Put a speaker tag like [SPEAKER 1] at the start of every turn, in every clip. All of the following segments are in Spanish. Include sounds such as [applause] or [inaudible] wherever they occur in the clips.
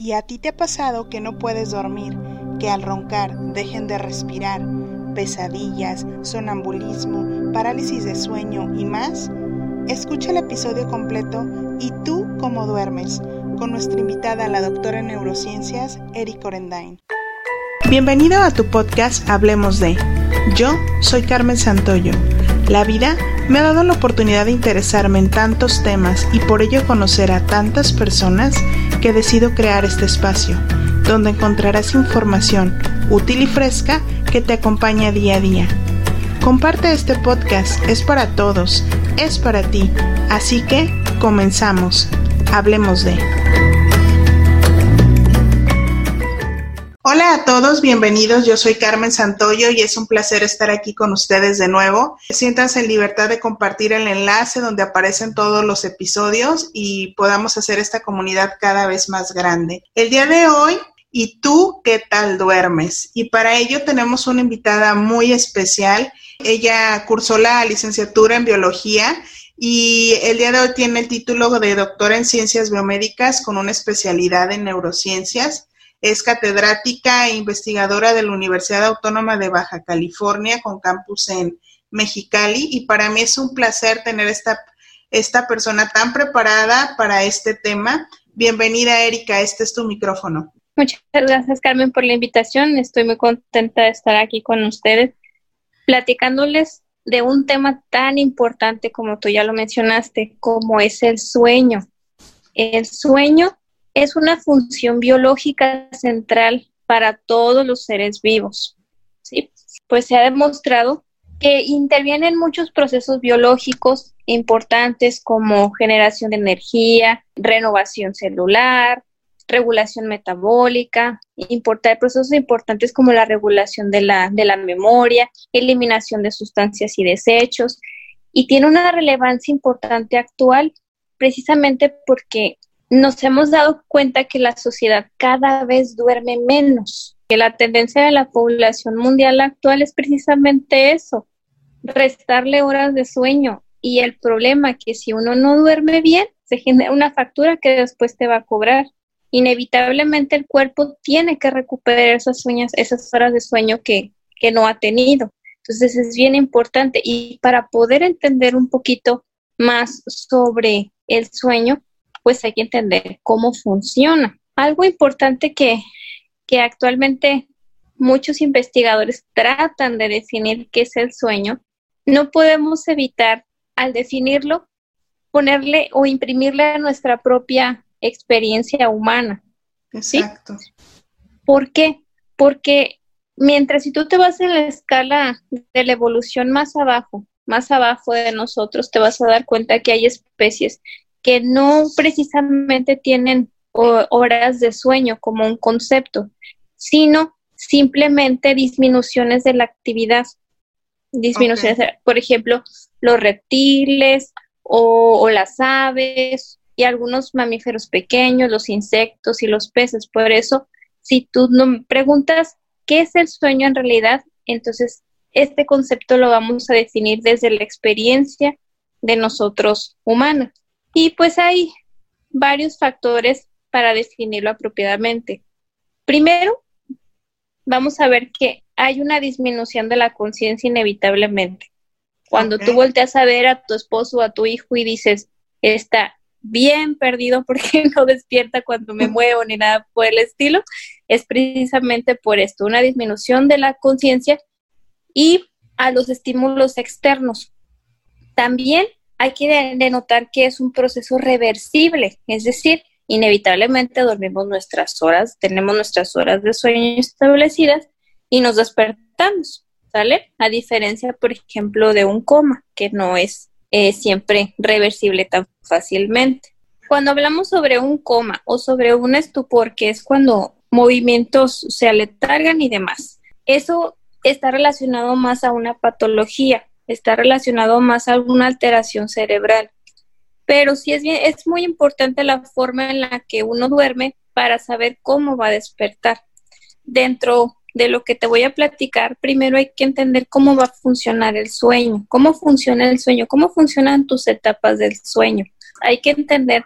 [SPEAKER 1] ¿Y a ti te ha pasado que no puedes dormir, que al roncar dejen de respirar, pesadillas, sonambulismo, parálisis de sueño y más? Escucha el episodio completo y tú cómo duermes con nuestra invitada, la doctora en neurociencias, Eric Orendain. Bienvenido a tu podcast Hablemos de. Yo soy Carmen Santoyo. La vida me ha dado la oportunidad de interesarme en tantos temas y por ello conocer a tantas personas que decido crear este espacio, donde encontrarás información útil y fresca que te acompaña día a día. Comparte este podcast, es para todos, es para ti, así que comenzamos, hablemos de... Hola a todos, bienvenidos. Yo soy Carmen Santoyo y es un placer estar aquí con ustedes de nuevo. Siéntanse en libertad de compartir el enlace donde aparecen todos los episodios y podamos hacer esta comunidad cada vez más grande. El día de hoy ¿Y tú qué tal duermes? Y para ello tenemos una invitada muy especial. Ella cursó la licenciatura en biología y el día de hoy tiene el título de doctora en ciencias biomédicas con una especialidad en neurociencias. Es catedrática e investigadora de la Universidad Autónoma de Baja California con campus en Mexicali y para mí es un placer tener esta, esta persona tan preparada para este tema. Bienvenida, Erika, este es tu micrófono.
[SPEAKER 2] Muchas gracias, Carmen, por la invitación. Estoy muy contenta de estar aquí con ustedes platicándoles de un tema tan importante como tú ya lo mencionaste, como es el sueño. El sueño es una función biológica central para todos los seres vivos. ¿sí? Pues se ha demostrado que intervienen muchos procesos biológicos importantes como generación de energía, renovación celular, regulación metabólica, importar procesos importantes como la regulación de la, de la memoria, eliminación de sustancias y desechos, y tiene una relevancia importante actual precisamente porque nos hemos dado cuenta que la sociedad cada vez duerme menos, que la tendencia de la población mundial actual es precisamente eso, restarle horas de sueño. Y el problema que si uno no duerme bien, se genera una factura que después te va a cobrar. Inevitablemente el cuerpo tiene que recuperar esas, esas horas de sueño que, que no ha tenido. Entonces es bien importante y para poder entender un poquito más sobre el sueño, pues hay que entender cómo funciona. Algo importante que, que actualmente muchos investigadores tratan de definir qué es el sueño, no podemos evitar al definirlo ponerle o imprimirle a nuestra propia experiencia humana.
[SPEAKER 1] Exacto.
[SPEAKER 2] ¿Por qué? Porque mientras si tú te vas en la escala de la evolución más abajo, más abajo de nosotros, te vas a dar cuenta que hay especies que no precisamente tienen horas de sueño como un concepto, sino simplemente disminuciones de la actividad. Disminuciones, por ejemplo, los reptiles o, o, las aves y algunos mamíferos pequeños, los insectos y los peces. Por eso, si tú no preguntas qué es el sueño en realidad, entonces este concepto lo vamos a definir desde la experiencia de nosotros humanos. Y pues hay varios factores para definirlo apropiadamente. Primero, vamos a ver que hay una disminución de la conciencia inevitablemente. Cuando tú volteas a ver a tu esposo o a tu hijo y dices, está bien perdido porque [laughs] no despierta cuando me muevo ni nada por el estilo, es precisamente por esto, una disminución de la conciencia y a los estímulos externos. También hay que denotar que es un proceso reversible, es decir, inevitablemente dormimos nuestras horas, tenemos nuestras horas de sueño establecidas y nos despertamos, ¿sale? A diferencia, por ejemplo, de un coma, que no es eh, siempre reversible tan fácilmente. Cuando hablamos sobre un coma o sobre un estupor, que es cuando movimientos se aletargan y demás, eso está relacionado más a una patología, está relacionado más a alguna alteración cerebral. Pero sí es, bien, es muy importante la forma en la que uno duerme para saber cómo va a despertar. Dentro de lo que te voy a platicar, primero hay que entender cómo va a funcionar el sueño, cómo funciona el sueño, cómo funcionan tus etapas del sueño. Hay que entender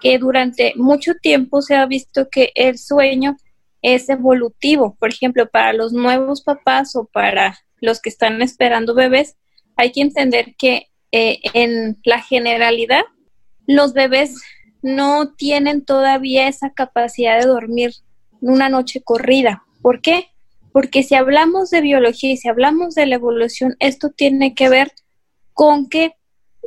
[SPEAKER 2] que durante mucho tiempo se ha visto que el sueño es evolutivo. Por ejemplo, para los nuevos papás o para los que están esperando bebés, hay que entender que eh, en la generalidad los bebés no tienen todavía esa capacidad de dormir una noche corrida. ¿Por qué? Porque si hablamos de biología y si hablamos de la evolución, esto tiene que ver con que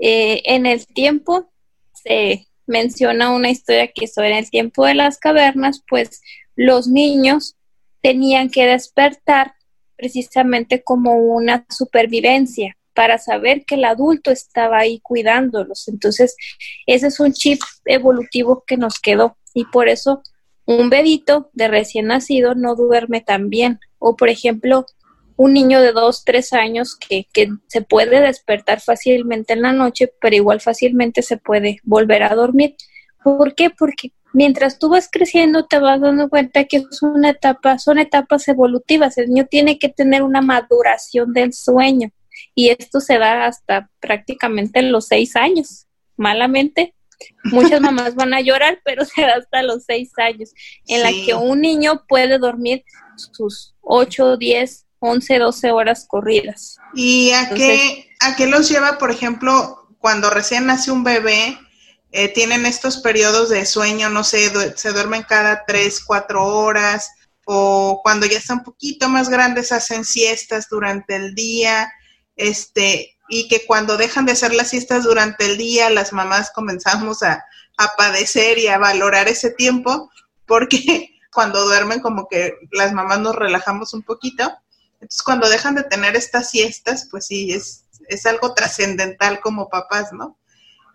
[SPEAKER 2] eh, en el tiempo se menciona una historia que sobre el tiempo de las cavernas, pues los niños tenían que despertar precisamente como una supervivencia para saber que el adulto estaba ahí cuidándolos. Entonces, ese es un chip evolutivo que nos quedó y por eso un bebito de recién nacido no duerme tan bien. O, por ejemplo, un niño de dos, tres años que, que, se puede despertar fácilmente en la noche, pero igual fácilmente se puede volver a dormir. ¿Por qué? Porque mientras tú vas creciendo te vas dando cuenta que es una etapa, son etapas evolutivas. El niño tiene que tener una maduración del sueño y esto se da hasta prácticamente los seis años. Malamente, muchas mamás van a llorar, [laughs] pero se da hasta los seis años, en la que un niño puede dormir sus ocho, diez 11, 12 horas corridas.
[SPEAKER 1] ¿Y a, qué, a qué los lleva, por ejemplo, cuando recién nace un bebé? Eh, tienen estos periodos de sueño, no sé, se duermen cada 3, 4 horas, o cuando ya están un poquito más grandes hacen siestas durante el día, este, y que cuando dejan de hacer las siestas durante el día, las mamás comenzamos a, a padecer y a valorar ese tiempo, porque [laughs] cuando duermen como que las mamás nos relajamos un poquito entonces, cuando dejan de tener estas siestas, pues sí, es, es algo trascendental como papás, ¿no?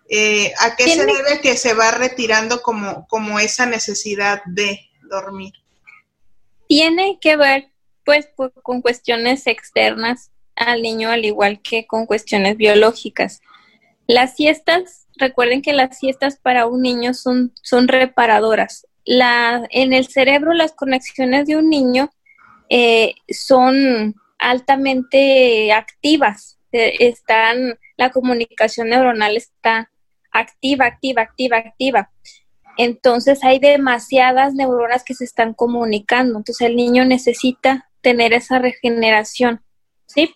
[SPEAKER 1] Eh, ¿A qué se debe que se va retirando como, como esa necesidad de dormir?
[SPEAKER 2] Tiene que ver, pues, con cuestiones externas al niño, al igual que con cuestiones biológicas. Las siestas, recuerden que las siestas para un niño son, son reparadoras. La, en el cerebro, las conexiones de un niño eh, son altamente activas. Eh, están, la comunicación neuronal está activa, activa, activa, activa. Entonces hay demasiadas neuronas que se están comunicando. Entonces el niño necesita tener esa regeneración, ¿sí?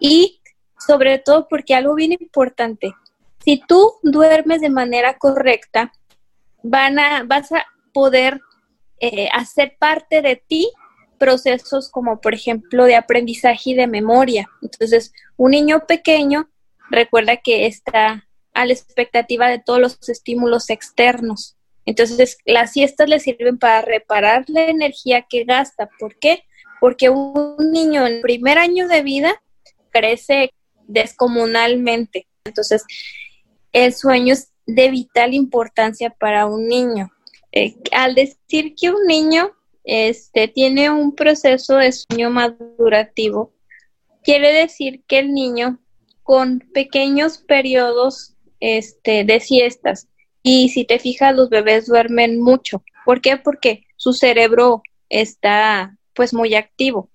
[SPEAKER 2] Y sobre todo porque algo bien importante, si tú duermes de manera correcta, van a, vas a poder eh, hacer parte de ti procesos como por ejemplo de aprendizaje y de memoria. Entonces, un niño pequeño recuerda que está a la expectativa de todos los estímulos externos. Entonces, las siestas le sirven para reparar la energía que gasta. ¿Por qué? Porque un niño en el primer año de vida crece descomunalmente. Entonces, el sueño es de vital importancia para un niño. Eh, al decir que un niño este, tiene un proceso de sueño madurativo. Quiere decir que el niño con pequeños periodos este, de siestas, y si te fijas, los bebés duermen mucho. ¿Por qué? Porque su cerebro está pues muy activo.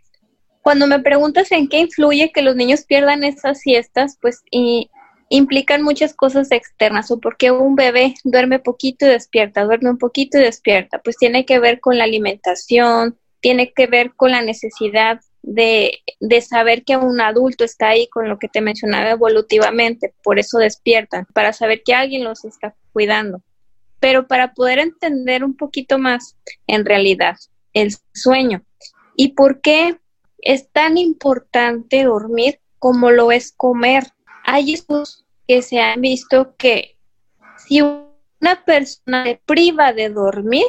[SPEAKER 2] Cuando me preguntas en qué influye que los niños pierdan esas siestas, pues y implican muchas cosas externas o porque un bebé duerme poquito y despierta, duerme un poquito y despierta, pues tiene que ver con la alimentación, tiene que ver con la necesidad de, de, saber que un adulto está ahí con lo que te mencionaba evolutivamente, por eso despiertan, para saber que alguien los está cuidando. Pero para poder entender un poquito más, en realidad, el sueño y por qué es tan importante dormir como lo es comer. Hay esos que se han visto que si una persona se priva de dormir,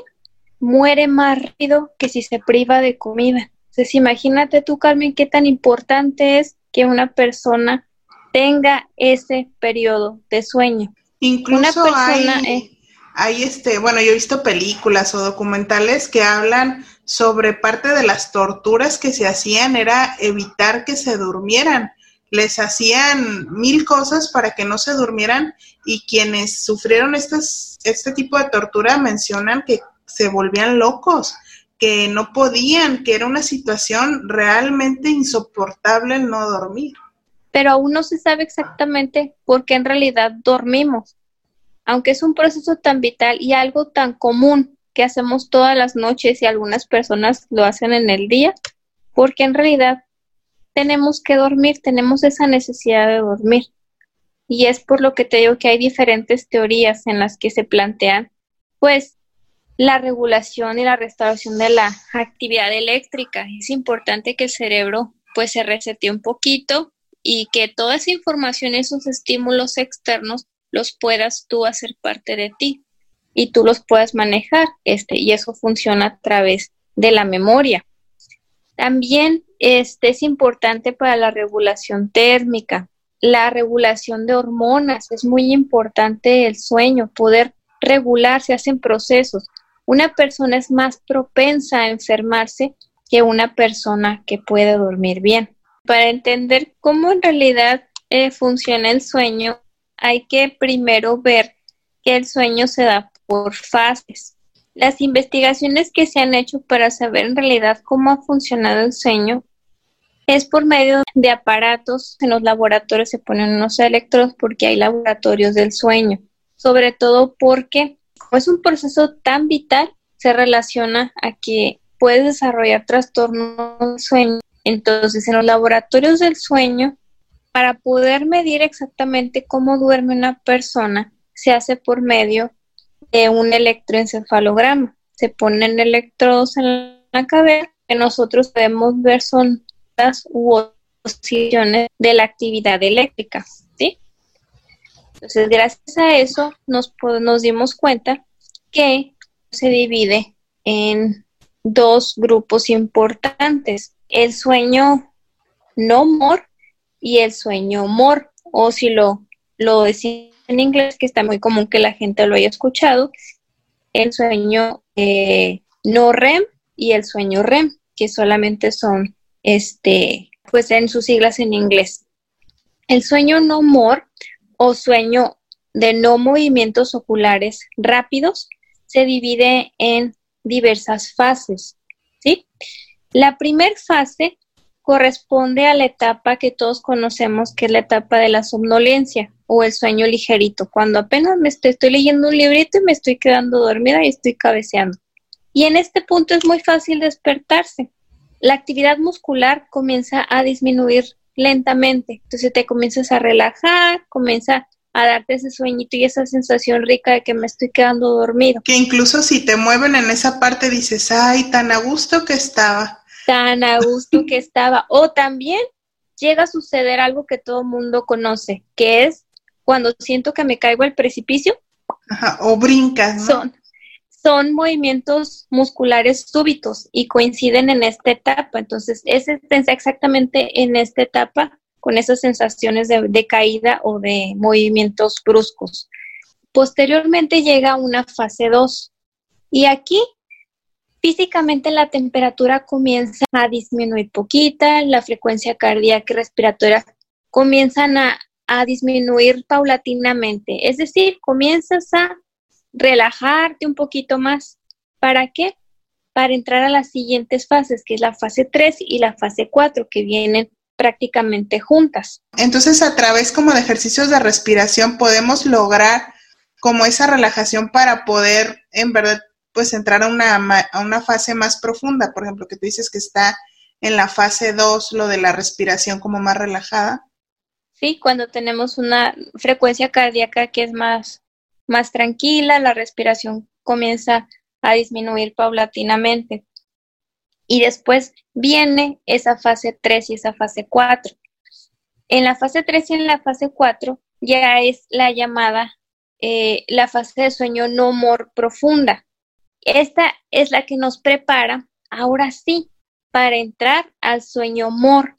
[SPEAKER 2] muere más rápido que si se priva de comida. Entonces, imagínate tú, Carmen, qué tan importante es que una persona tenga ese periodo de sueño.
[SPEAKER 1] Incluso hay, hay, este, bueno, yo he visto películas o documentales que hablan sobre parte de las torturas que se hacían era evitar que se durmieran les hacían mil cosas para que no se durmieran y quienes sufrieron estas, este tipo de tortura mencionan que se volvían locos, que no podían, que era una situación realmente insoportable el no dormir.
[SPEAKER 2] Pero aún no se sabe exactamente por qué en realidad dormimos. aunque es un proceso tan vital y algo tan común que hacemos todas las noches y algunas personas lo hacen en el día, porque en realidad tenemos que dormir, tenemos esa necesidad de dormir. Y es por lo que te digo que hay diferentes teorías en las que se plantean, pues, la regulación y la restauración de la actividad eléctrica. Es importante que el cerebro, pues, se resete un poquito y que toda esa información, esos estímulos externos, los puedas tú hacer parte de ti y tú los puedas manejar, este, y eso funciona a través de la memoria. También este, es importante para la regulación térmica, la regulación de hormonas, es muy importante el sueño, poder regular, se hacen procesos. Una persona es más propensa a enfermarse que una persona que puede dormir bien. Para entender cómo en realidad eh, funciona el sueño, hay que primero ver que el sueño se da por fases. Las investigaciones que se han hecho para saber en realidad cómo ha funcionado el sueño es por medio de aparatos. En los laboratorios se ponen unos electrodos porque hay laboratorios del sueño, sobre todo porque es un proceso tan vital, se relaciona a que puedes desarrollar trastornos del sueño. Entonces, en los laboratorios del sueño, para poder medir exactamente cómo duerme una persona, se hace por medio de un electroencefalograma. Se ponen electrodos en la cabeza que nosotros podemos ver son las u oscilaciones de la actividad eléctrica, ¿sí? Entonces, gracias a eso nos, nos dimos cuenta que se divide en dos grupos importantes, el sueño no mor y el sueño mor, o si lo, lo decimos en inglés, que está muy común que la gente lo haya escuchado, el sueño eh, no REM y el sueño REM, que solamente son, este, pues en sus siglas en inglés. El sueño no MOR o sueño de no movimientos oculares rápidos se divide en diversas fases, ¿sí? La primera fase corresponde a la etapa que todos conocemos, que es la etapa de la somnolencia o el sueño ligerito, cuando apenas me estoy, leyendo un librito y me estoy quedando dormida y estoy cabeceando. Y en este punto es muy fácil despertarse. La actividad muscular comienza a disminuir lentamente, entonces te comienzas a relajar, comienza a darte ese sueñito y esa sensación rica de que me estoy quedando dormido.
[SPEAKER 1] Que incluso si te mueven en esa parte dices, ay, tan a gusto que estaba.
[SPEAKER 2] Tan a gusto que estaba. O también llega a suceder algo que todo mundo conoce, que es cuando siento que me caigo al precipicio.
[SPEAKER 1] o brincas, ¿no?
[SPEAKER 2] Son, son movimientos musculares súbitos y coinciden en esta etapa. Entonces, es exactamente en esta etapa con esas sensaciones de, de caída o de movimientos bruscos. Posteriormente llega una fase 2 y aquí físicamente la temperatura comienza a disminuir poquita, la frecuencia cardíaca y respiratoria comienzan a, disminuir paulatinamente. Es decir, comienzas a relajarte un poquito más. ¿Para qué? Para entrar a las siguientes fases, que es la fase 3 y la fase 4, que vienen prácticamente juntas.
[SPEAKER 1] Entonces, a través como de ejercicios de respiración podemos lograr como esa relajación para poder, en verdad, pues entrar a una, a una fase más profunda. Por ejemplo, que tú dices que está en la fase 2, lo de la respiración como más relajada.
[SPEAKER 2] Sí, cuando tenemos una frecuencia cardíaca que es más, más tranquila, la respiración comienza a disminuir paulatinamente. Y después viene esa fase 3 y esa fase 4. En la fase 3 y en la fase 4 ya es la llamada eh, la fase de sueño no mor profunda. Esta es la que nos prepara, ahora sí, para entrar al sueño mor.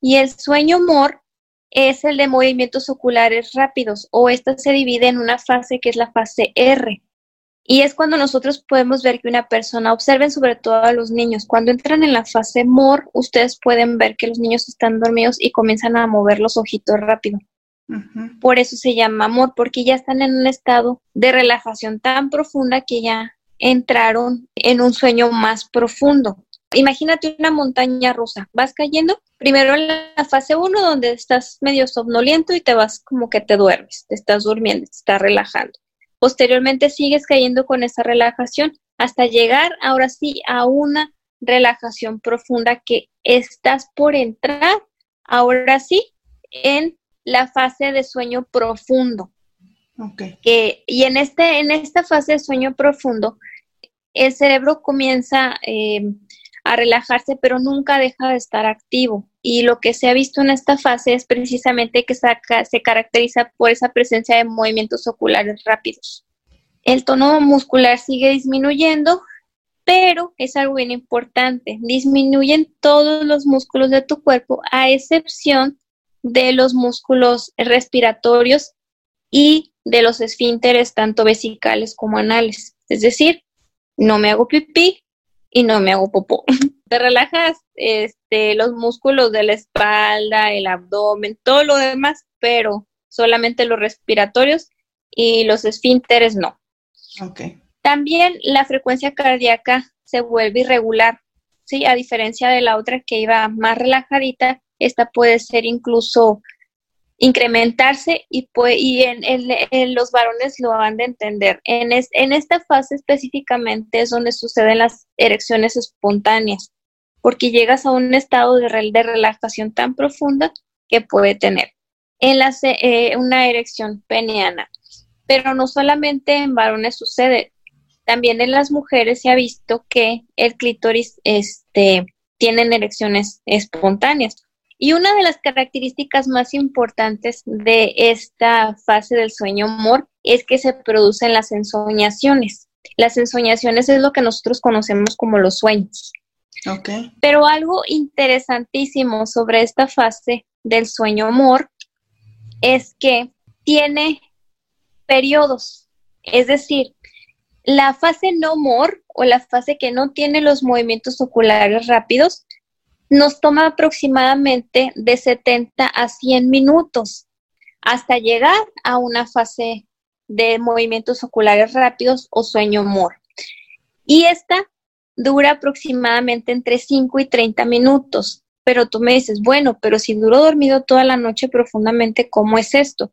[SPEAKER 2] Y el sueño mor es el de movimientos oculares rápidos o esta se divide en una fase que es la fase R. Y es cuando nosotros podemos ver que una persona, observen sobre todo a los niños, cuando entran en la fase MOR, ustedes pueden ver que los niños están dormidos y comienzan a mover los ojitos rápido. Por eso se llama MOR, porque ya están en un estado de relajación tan profunda que ya entraron en un sueño más profundo. Imagínate una montaña rusa, vas cayendo primero en la fase 1 donde estás medio somnoliento y te vas como que te duermes, te estás durmiendo, te estás relajando. Posteriormente sigues cayendo con esa relajación hasta llegar ahora sí a una relajación profunda que estás por entrar ahora sí en la fase de sueño profundo. Okay. y en, este, en esta fase de sueño profundo, el cerebro comienza eh, a relajarse, pero nunca deja de estar activo. Y lo que se ha visto en esta fase es precisamente que se caracteriza por esa presencia de movimientos oculares rápidos. El tono muscular sigue disminuyendo, pero es algo bien importante. Disminuyen todos los músculos de tu cuerpo, a excepción de los músculos respiratorios y de los esfínteres, tanto vesicales como anales. Es decir, no me hago pipí y no me hago popó. [laughs] Te relajas este, los músculos de la espalda, el abdomen, todo lo demás, pero solamente los respiratorios y los esfínteres no.
[SPEAKER 1] Okay.
[SPEAKER 2] También la frecuencia cardíaca se vuelve irregular, ¿sí? A diferencia de la otra que iba más relajadita, esta puede ser incluso incrementarse y, y en, los varones lo van de entender. En, en esta fase específicamente es donde suceden las erecciones espontáneas, porque llegas a un estado de, de relajación tan profunda que puede tener en la, eh, una erección peniana. Pero no solamente en varones sucede, también en las mujeres se ha visto que el clítoris este, tienen erecciones espontáneas. Y una de las características más importantes de esta fase del sueño amor es que se producen las ensoñaciones. Las ensoñaciones es lo que nosotros conocemos como los sueños.
[SPEAKER 1] Okay.
[SPEAKER 2] Pero algo interesantísimo sobre esta fase del sueño amor es que tiene periodos. Es decir, la fase no amor o la fase que no tiene los movimientos oculares rápidos nos toma aproximadamente de 70 a 100 minutos hasta llegar a una fase de movimientos oculares rápidos o sueño mor. Y esta dura aproximadamente entre 5 y 30 minutos. Pero tú me dices, bueno, pero si duro dormido toda la noche profundamente, ¿cómo es esto?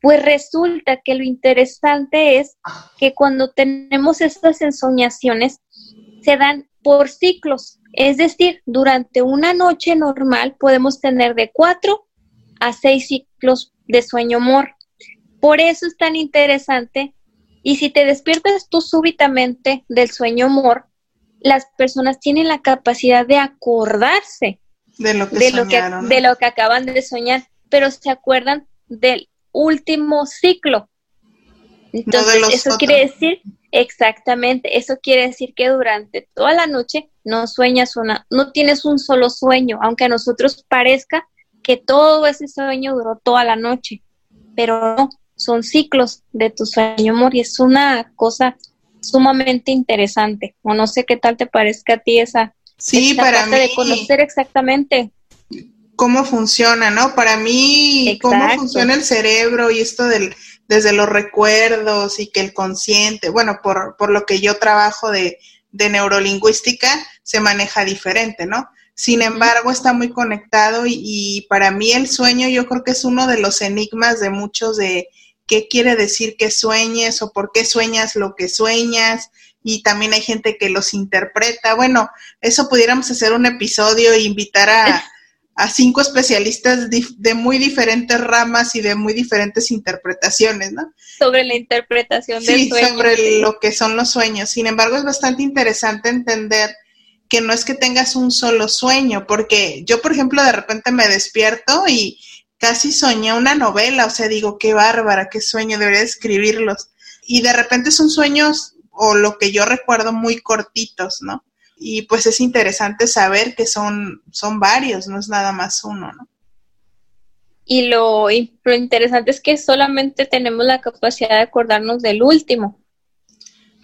[SPEAKER 2] Pues resulta que lo interesante es que cuando tenemos estas ensoñaciones, se dan por ciclos. Es decir, durante una noche normal podemos tener de cuatro a seis ciclos de sueño mor. Por eso es tan interesante. Y si te despiertas tú súbitamente del sueño mor, las personas tienen la capacidad de acordarse
[SPEAKER 1] de lo que,
[SPEAKER 2] de lo que acaban de soñar, pero se acuerdan del último ciclo. Entonces, eso quiere decir, exactamente, eso quiere decir que durante toda la noche no sueñas una, no tienes un solo sueño, aunque a nosotros parezca que todo ese sueño duró toda la noche, pero no, son ciclos de tu sueño, amor, y es una cosa sumamente interesante. O no sé qué tal te parezca a ti esa,
[SPEAKER 1] sí, para mí,
[SPEAKER 2] de conocer exactamente
[SPEAKER 1] cómo funciona, ¿no? Para mí, cómo funciona el cerebro y esto del desde los recuerdos y que el consciente, bueno, por, por lo que yo trabajo de, de neurolingüística, se maneja diferente, ¿no? Sin embargo, está muy conectado y, y, para mí el sueño yo creo que es uno de los enigmas de muchos de qué quiere decir que sueñes o por qué sueñas lo que sueñas y también hay gente que los interpreta. Bueno, eso pudiéramos hacer un episodio e invitar a, [laughs] a cinco especialistas de muy diferentes ramas y de muy diferentes interpretaciones, ¿no?
[SPEAKER 2] Sobre la interpretación
[SPEAKER 1] del sueño. Sí, sobre lo que son los sueños. Sin embargo, es bastante interesante entender que no es que tengas un solo sueño, porque yo, por ejemplo, de repente me despierto y casi soñé una novela, o sea, digo, qué bárbara, qué sueño, debería escribirlos. Y de repente son sueños, o lo que yo recuerdo, muy cortitos, ¿no? Y pues es interesante saber que son, son varios, no es nada más uno, ¿no?
[SPEAKER 2] Y lo, lo interesante es que solamente tenemos la capacidad de acordarnos del último.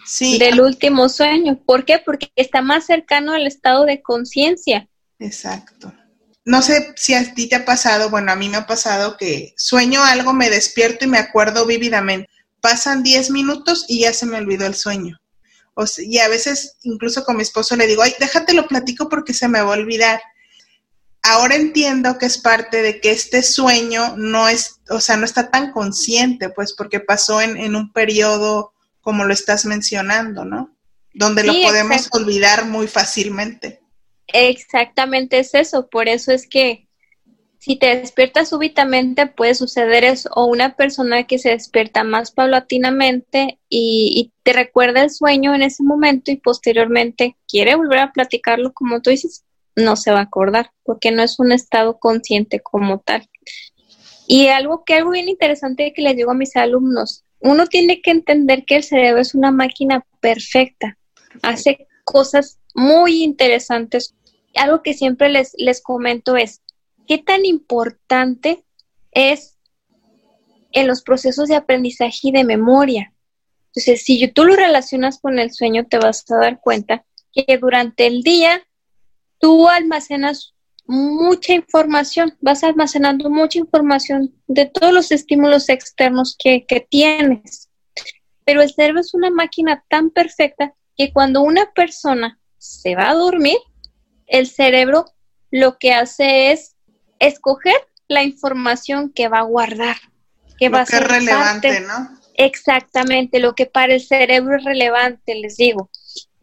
[SPEAKER 1] Sí.
[SPEAKER 2] Del último sueño. ¿Por qué? Porque está más cercano al estado de conciencia.
[SPEAKER 1] Exacto. No sé si a ti te ha pasado, bueno, a mí me ha pasado que sueño algo, me despierto y me acuerdo vívidamente. Pasan 10 minutos y ya se me olvidó el sueño y a veces incluso con mi esposo le digo, ay, déjate lo platico porque se me va a olvidar. ahora entiendo que es parte de que este sueño no es, o sea, no está tan consciente, pues porque pasó en, un periodo como lo estás mencionando, ¿no? Donde lo podemos olvidar muy fácilmente.
[SPEAKER 2] Exactamente es eso, por eso es que si te despiertas súbitamente puede suceder eso, o una persona que se despierta más paulatinamente y, te recuerda el sueño en ese momento y posteriormente quiere volver a platicarlo como tú dices, no se va a acordar, porque no es un estado consciente como tal. Y algo que algo bien interesante que les digo a mis alumnos, uno tiene que entender que el cerebro es una máquina perfecta, hace cosas muy interesantes. Algo que siempre les, les comento es, ¿qué tan importante es en los procesos de aprendizaje y de memoria? Entonces, si tú lo relacionas con el sueño, te vas a dar cuenta que durante el día tú almacenas mucha información, vas almacenando mucha información de todos los estímulos externos que, tienes. Pero el cerebro es una máquina tan perfecta que cuando una persona se va a dormir, el cerebro lo que hace es escoger la información que va a guardar, que va a ser relevante, ¿no? Exactamente, lo que para el cerebro es relevante, les digo.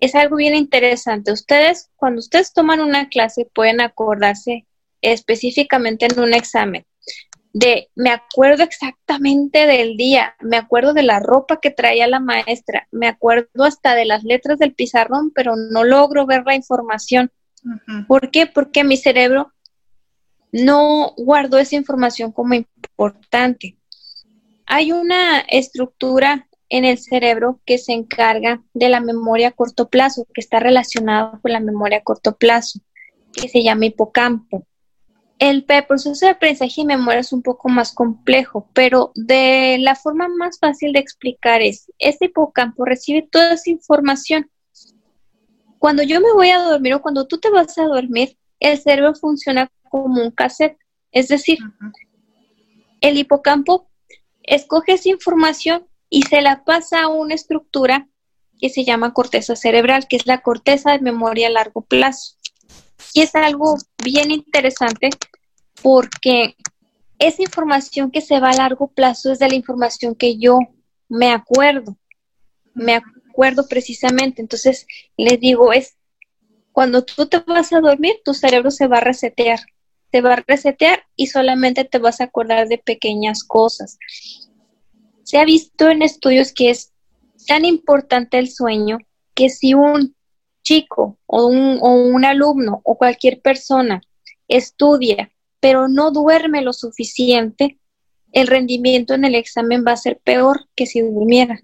[SPEAKER 2] Es algo bien interesante. Ustedes, cuando ustedes toman una clase, pueden acordarse específicamente en un examen de, me acuerdo exactamente del día, me acuerdo de la ropa que traía la maestra, me acuerdo hasta de las letras del pizarrón, pero no logro ver la información. ¿Por qué? Porque mi cerebro no guardo esa información como importante. Hay una estructura en el cerebro que se encarga de la memoria a corto plazo, que está relacionada con la memoria a corto plazo, que se llama hipocampo. El proceso de aprendizaje y memoria es un poco más complejo, pero de la forma más fácil de explicar es, este hipocampo recibe toda esa información. Cuando yo me voy a dormir o cuando tú te vas a dormir, el cerebro funciona como un cassette. Es decir, el hipocampo escoge esa información y se la pasa a una estructura que se llama corteza cerebral, que es la corteza de memoria a largo plazo. Y es algo bien interesante porque esa información que se va a largo plazo es de la información que yo me acuerdo, me acuerdo precisamente. Entonces, les digo, es cuando tú te vas a dormir, tu cerebro se va a resetear te va a resetear y solamente te vas a acordar de pequeñas cosas. Se ha visto en estudios que es tan importante el sueño que si un chico o un, o un alumno o cualquier persona estudia pero no duerme lo suficiente, el rendimiento en el examen va a ser peor que si durmiera.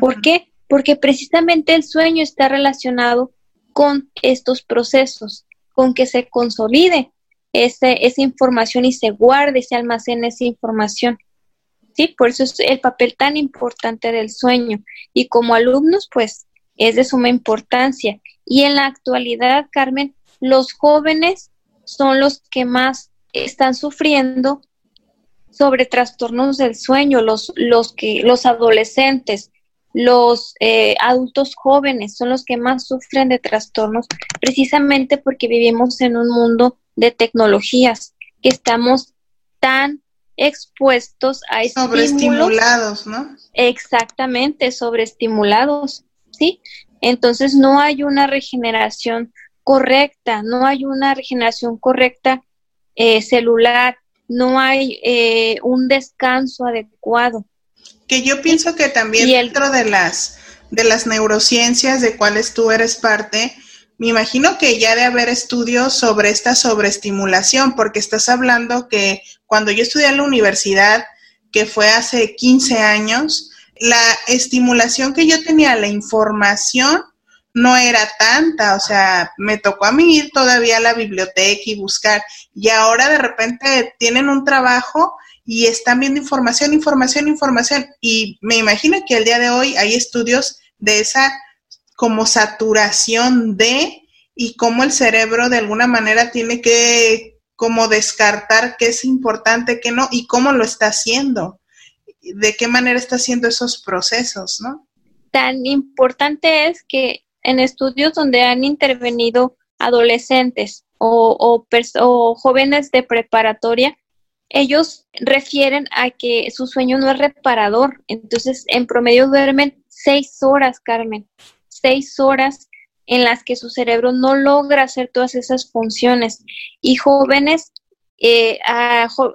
[SPEAKER 2] ¿Por qué? Porque precisamente el sueño está relacionado con estos procesos, con que se consolide esa información y se guarde, se almacene esa información. Sí, por eso es el papel tan importante del sueño. Y como alumnos, pues es de suma importancia. Y en la actualidad, Carmen, los jóvenes son los que más están sufriendo sobre trastornos del sueño, los, los, que, los adolescentes, los eh, adultos jóvenes son los que más sufren de trastornos, precisamente porque vivimos en un mundo de tecnologías, que estamos tan expuestos a
[SPEAKER 1] sobreestimulados, ¿no?
[SPEAKER 2] Exactamente, sobreestimulados, ¿sí? Entonces no hay una regeneración correcta, no hay una regeneración correcta eh, celular, no hay eh, un descanso adecuado.
[SPEAKER 1] Que yo pienso que también dentro de las de las neurociencias de cuales tú eres parte, me imagino que ya de haber estudios sobre esta sobreestimulación, porque estás hablando que cuando yo estudié en la universidad, que fue hace 15 años, la estimulación que yo tenía, la información, no era tanta, o sea, me tocó a mí ir todavía a la biblioteca y buscar, y ahora de repente tienen un trabajo y están viendo información, información, información, y me imagino que al día de hoy hay estudios de esa como saturación de y cómo el cerebro de alguna manera tiene que como descartar qué es importante, qué no y cómo lo está haciendo, de qué manera está haciendo esos procesos, ¿no?
[SPEAKER 2] Tan importante es que en estudios donde han intervenido adolescentes o, o, jóvenes de preparatoria, ellos refieren a que su sueño no es reparador. Entonces, en promedio duermen seis horas, Carmen, seis horas en las que su cerebro no logra hacer todas esas funciones. Y jóvenes, eh,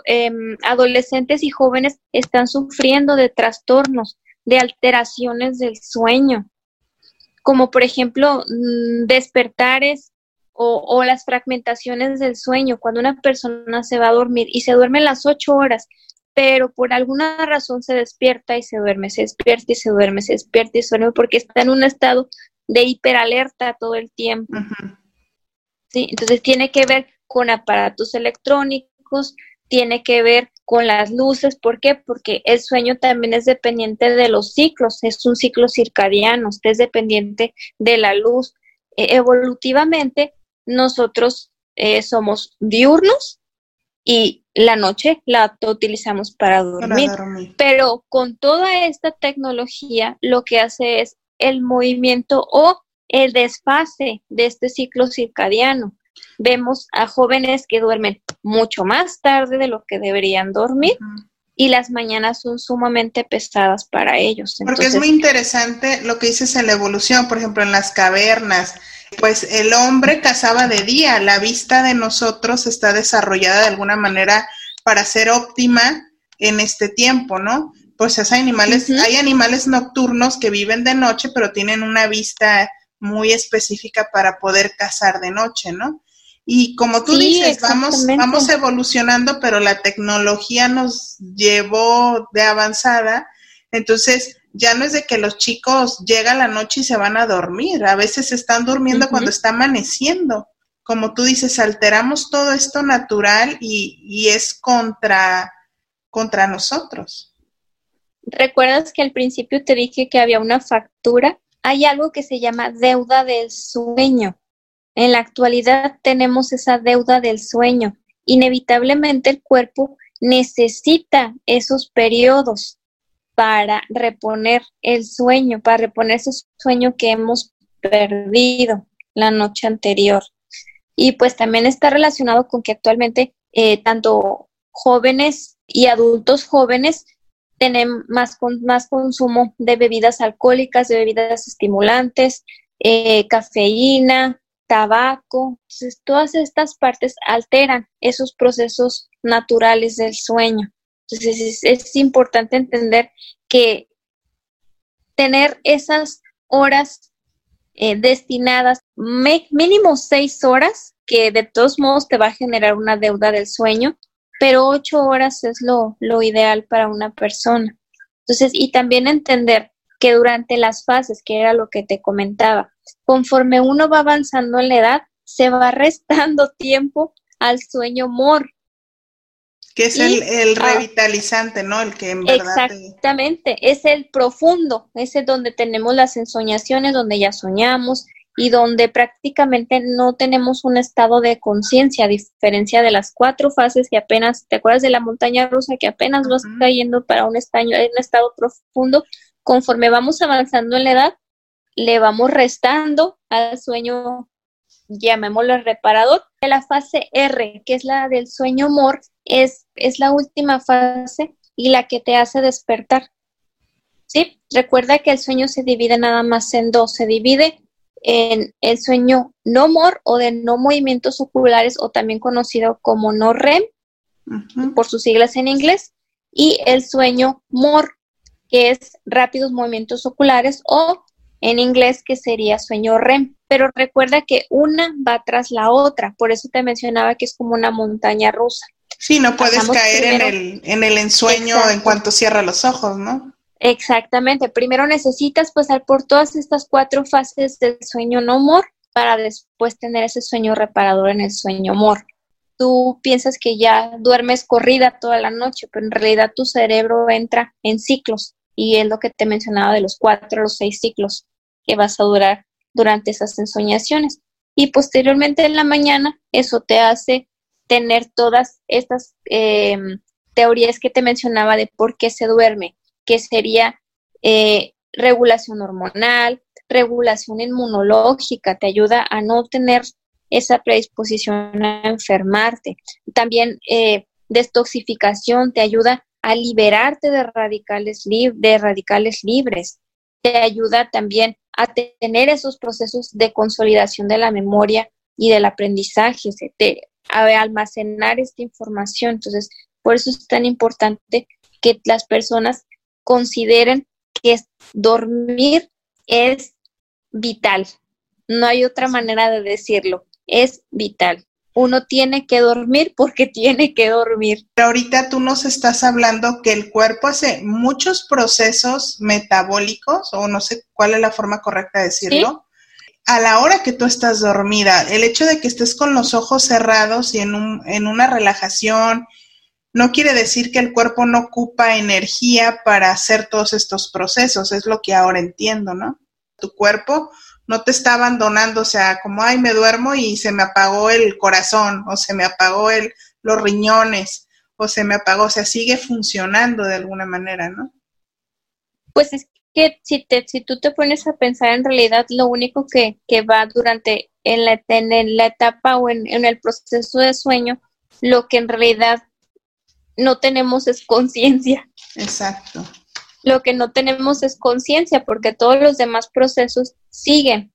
[SPEAKER 2] em, adolescentes y jóvenes están sufriendo de trastornos, de alteraciones del sueño, como por ejemplo mm, despertares o, las fragmentaciones del sueño, cuando una persona se va a dormir y se duerme las ocho horas, pero por alguna razón se despierta y se duerme, se despierta y se duerme, se despierta y se duerme porque está en un estado de hiperalerta todo el tiempo. ¿Sí? Entonces tiene que ver con aparatos electrónicos, tiene que ver con las luces. ¿Por qué? Porque el sueño también es dependiente de los ciclos, es un ciclo circadiano, usted es dependiente de la luz. E, evolutivamente, nosotros eh, somos diurnos y la noche la utilizamos para dormir. Pero con toda esta tecnología, lo que hace es el movimiento o el desfase de este ciclo circadiano. Vemos a jóvenes que duermen mucho más tarde de lo que deberían dormir y las mañanas son sumamente pesadas para ellos.
[SPEAKER 1] Porque es muy interesante lo que dices en la evolución, por ejemplo, en las cavernas, pues el hombre cazaba de día, la vista de nosotros está desarrollada de alguna manera para ser óptima en este tiempo, ¿no? Pues hay animales, hay animales nocturnos que viven de noche, pero tienen una vista muy específica para poder cazar de noche, ¿no? Y como tú dices, vamos, vamos evolucionando, pero la tecnología nos llevó de avanzada. Entonces, ya no es de que los chicos llegan la noche y se van a dormir, a veces están durmiendo cuando está amaneciendo. Como tú dices, alteramos todo esto natural y, y es contra, contra nosotros.
[SPEAKER 2] ¿Recuerdas que al principio te dije que había una factura? Hay algo que se llama deuda del sueño. En la actualidad tenemos esa deuda del sueño. Inevitablemente el cuerpo necesita esos periodos para reponer el sueño, para reponer ese sueño que hemos perdido la noche anterior. Y pues también está relacionado con que actualmente eh, tanto jóvenes y adultos jóvenes tienen más, más consumo de bebidas alcohólicas, de bebidas estimulantes, eh, cafeína, tabaco. Entonces, todas estas partes alteran esos procesos naturales del sueño. Entonces es, importante entender que tener esas horas eh, destinadas, mínimo seis horas, que de todos modos te va a generar una deuda del sueño, pero ocho horas es lo, lo ideal para una persona. Entonces, y también entender que durante las fases, que era lo que te comentaba, conforme uno va avanzando en la edad, se va restando [laughs] tiempo al sueño mor.
[SPEAKER 1] Que es el, revitalizante, ¿no? El que en
[SPEAKER 2] verdad. Exactamente, es el profundo, ese donde tenemos las ensoñaciones, donde ya soñamos y donde prácticamente no tenemos un estado de conciencia, a diferencia de las cuatro fases que apenas, ¿te acuerdas de la montaña rusa que apenas vas cayendo para un, estaño, un estado profundo? Conforme vamos avanzando en la edad, le vamos restando al sueño, llamémoslo reparador. De la fase R, que es la del sueño mor, es, es la última fase y la que te hace despertar. ¿Sí? Recuerda que el sueño se divide nada más en dos. Se divide en el sueño no mor o de no movimientos oculares o también conocido como no REM, por sus siglas en inglés, y el sueño MOR, que es rápidos movimientos oculares o en inglés que sería sueño REM. Pero recuerda que una va tras la otra, por eso te mencionaba que es como una montaña rusa.
[SPEAKER 1] Sí, no puedes caer en, el, en el ensueño en cuanto cierra los ojos, ¿no?
[SPEAKER 2] Exactamente. Primero necesitas pasar por todas estas cuatro fases del sueño no mor para después tener ese sueño reparador en el sueño mor. Tú piensas que ya duermes corrida toda la noche, pero en realidad tu cerebro entra en ciclos y es lo que te mencionaba de los cuatro o los seis ciclos que vas a durar durante esas ensoñaciones. Y posteriormente en la mañana eso te hace tener todas estas em, teorías que te mencionaba de por qué se duerme, que sería eh, regulación hormonal, regulación inmunológica, te ayuda a no tener esa predisposición a enfermarte. También eh, destoxificación te ayuda a liberarte de radicales, de radicales libres. Te ayuda también a tener esos procesos de consolidación de la memoria y del aprendizaje, a almacenar esta información. Entonces, por eso es tan importante que las personas consideren que dormir es vital. No hay otra manera de decirlo. Es vital. Uno tiene que dormir porque [laughs] tiene que dormir.
[SPEAKER 1] Pero ahorita tú nos estás hablando que el cuerpo hace muchos procesos metabólicos, o no sé cuál es la forma correcta de decirlo. A la hora que tú estás dormida, el hecho de que estés con los ojos cerrados y en, un, en una relajación, no quiere decir que el cuerpo no ocupa energía para hacer todos estos procesos, es lo que ahora entiendo, ¿no? Tu cuerpo no te está abandonando, o sea, como, ay, me duermo y se me apagó el corazón, o se me apagó el, los riñones, o se me apagó, o sea, sigue funcionando de alguna manera, ¿no?
[SPEAKER 2] Pues es que si, te, si tú te pones a pensar, en realidad lo único que, que va durante en la, en la etapa o en, en el proceso de sueño, lo que en realidad no tenemos es conciencia.
[SPEAKER 1] Exacto.
[SPEAKER 2] Lo que no tenemos es conciencia porque todos los demás procesos siguen.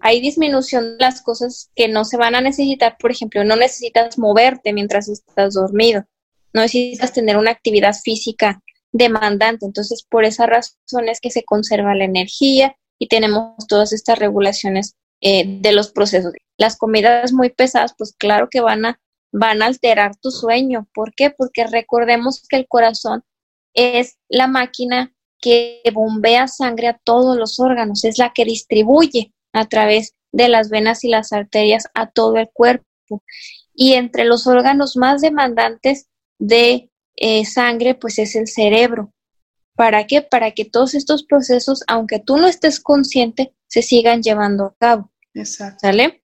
[SPEAKER 2] Hay disminución de las cosas que no se van a necesitar. Por ejemplo, no necesitas moverte mientras estás dormido. No necesitas tener una actividad física demandante. Entonces, por esa razón es que se conserva la energía y tenemos todas estas regulaciones eh, de los procesos. Las comidas muy pesadas, pues claro que van a van a alterar tu sueño. ¿Por qué? Porque recordemos que el corazón es la máquina que bombea sangre a todos los órganos, es la que distribuye a través de las venas y las arterias a todo el cuerpo. Y entre los órganos más demandantes de eh, sangre, pues es el cerebro. ¿Para qué? Para que todos estos procesos, aunque tú no estés consciente, se sigan llevando a cabo.
[SPEAKER 1] Exacto.
[SPEAKER 2] ¿Sale?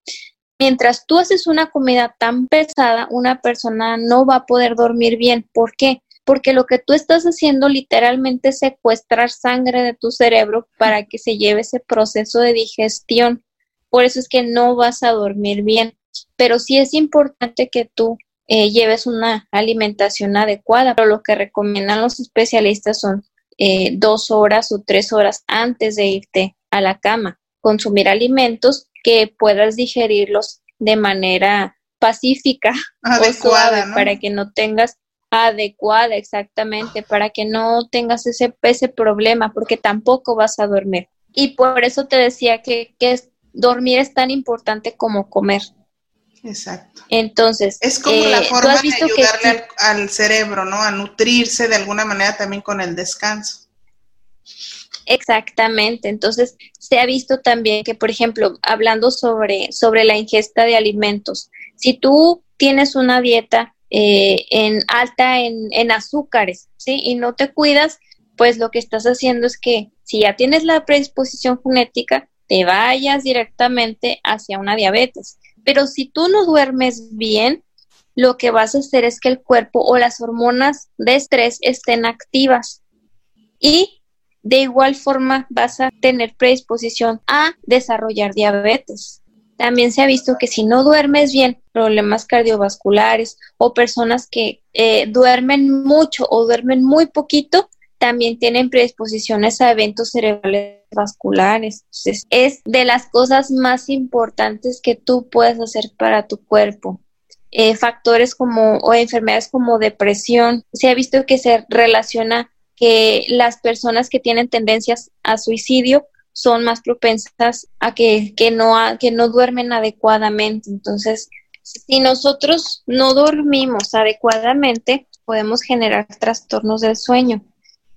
[SPEAKER 2] Mientras tú haces una comida tan pesada, una persona no va a poder dormir bien. ¿Por qué? Porque lo que tú estás haciendo literalmente es secuestrar sangre de tu cerebro para que se lleve ese proceso de digestión. Por eso es que no vas a dormir bien. Pero sí es importante que tú eh, lleves una alimentación adecuada. Pero lo que recomiendan los especialistas son eh, dos horas o tres horas antes de irte a la cama. Consumir alimentos que puedas digerirlos de manera pacífica [laughs]
[SPEAKER 1] adecuada,
[SPEAKER 2] para que no tengas adecuada exactamente para que no tengas ese, ese problema porque tampoco vas a dormir y por eso te decía que, que dormir es tan importante como comer
[SPEAKER 1] Exacto.
[SPEAKER 2] Entonces,
[SPEAKER 1] es como la eh, forma de ayudarle al, cerebro, ¿no? A nutrirse de alguna manera también con el descanso.
[SPEAKER 2] Exactamente. Entonces, se ha visto también que, por ejemplo, hablando sobre, sobre la ingesta de alimentos, si tú tienes una dieta eh, en alta en, en azúcares, ¿sí? Y no te cuidas, pues lo que estás haciendo es que si ya tienes la predisposición genética, te vayas directamente hacia una diabetes. Pero si tú no duermes bien, lo que vas a hacer es que el cuerpo o las hormonas de estrés estén activas y de igual forma vas a tener predisposición a desarrollar diabetes. También se ha visto que si no duermes bien, problemas cardiovasculares o personas que eh, duermen mucho o duermen muy poquito, también tienen predisposiciones a eventos cerebrales vasculares. Es de las cosas más importantes que tú puedes hacer para tu cuerpo. Eh, factores como o enfermedades como depresión, se ha visto que se relaciona que las personas que tienen tendencias a suicidio son más propensas a que, que, no, que no duermen adecuadamente. Entonces, si nosotros no dormimos adecuadamente, podemos generar trastornos del sueño.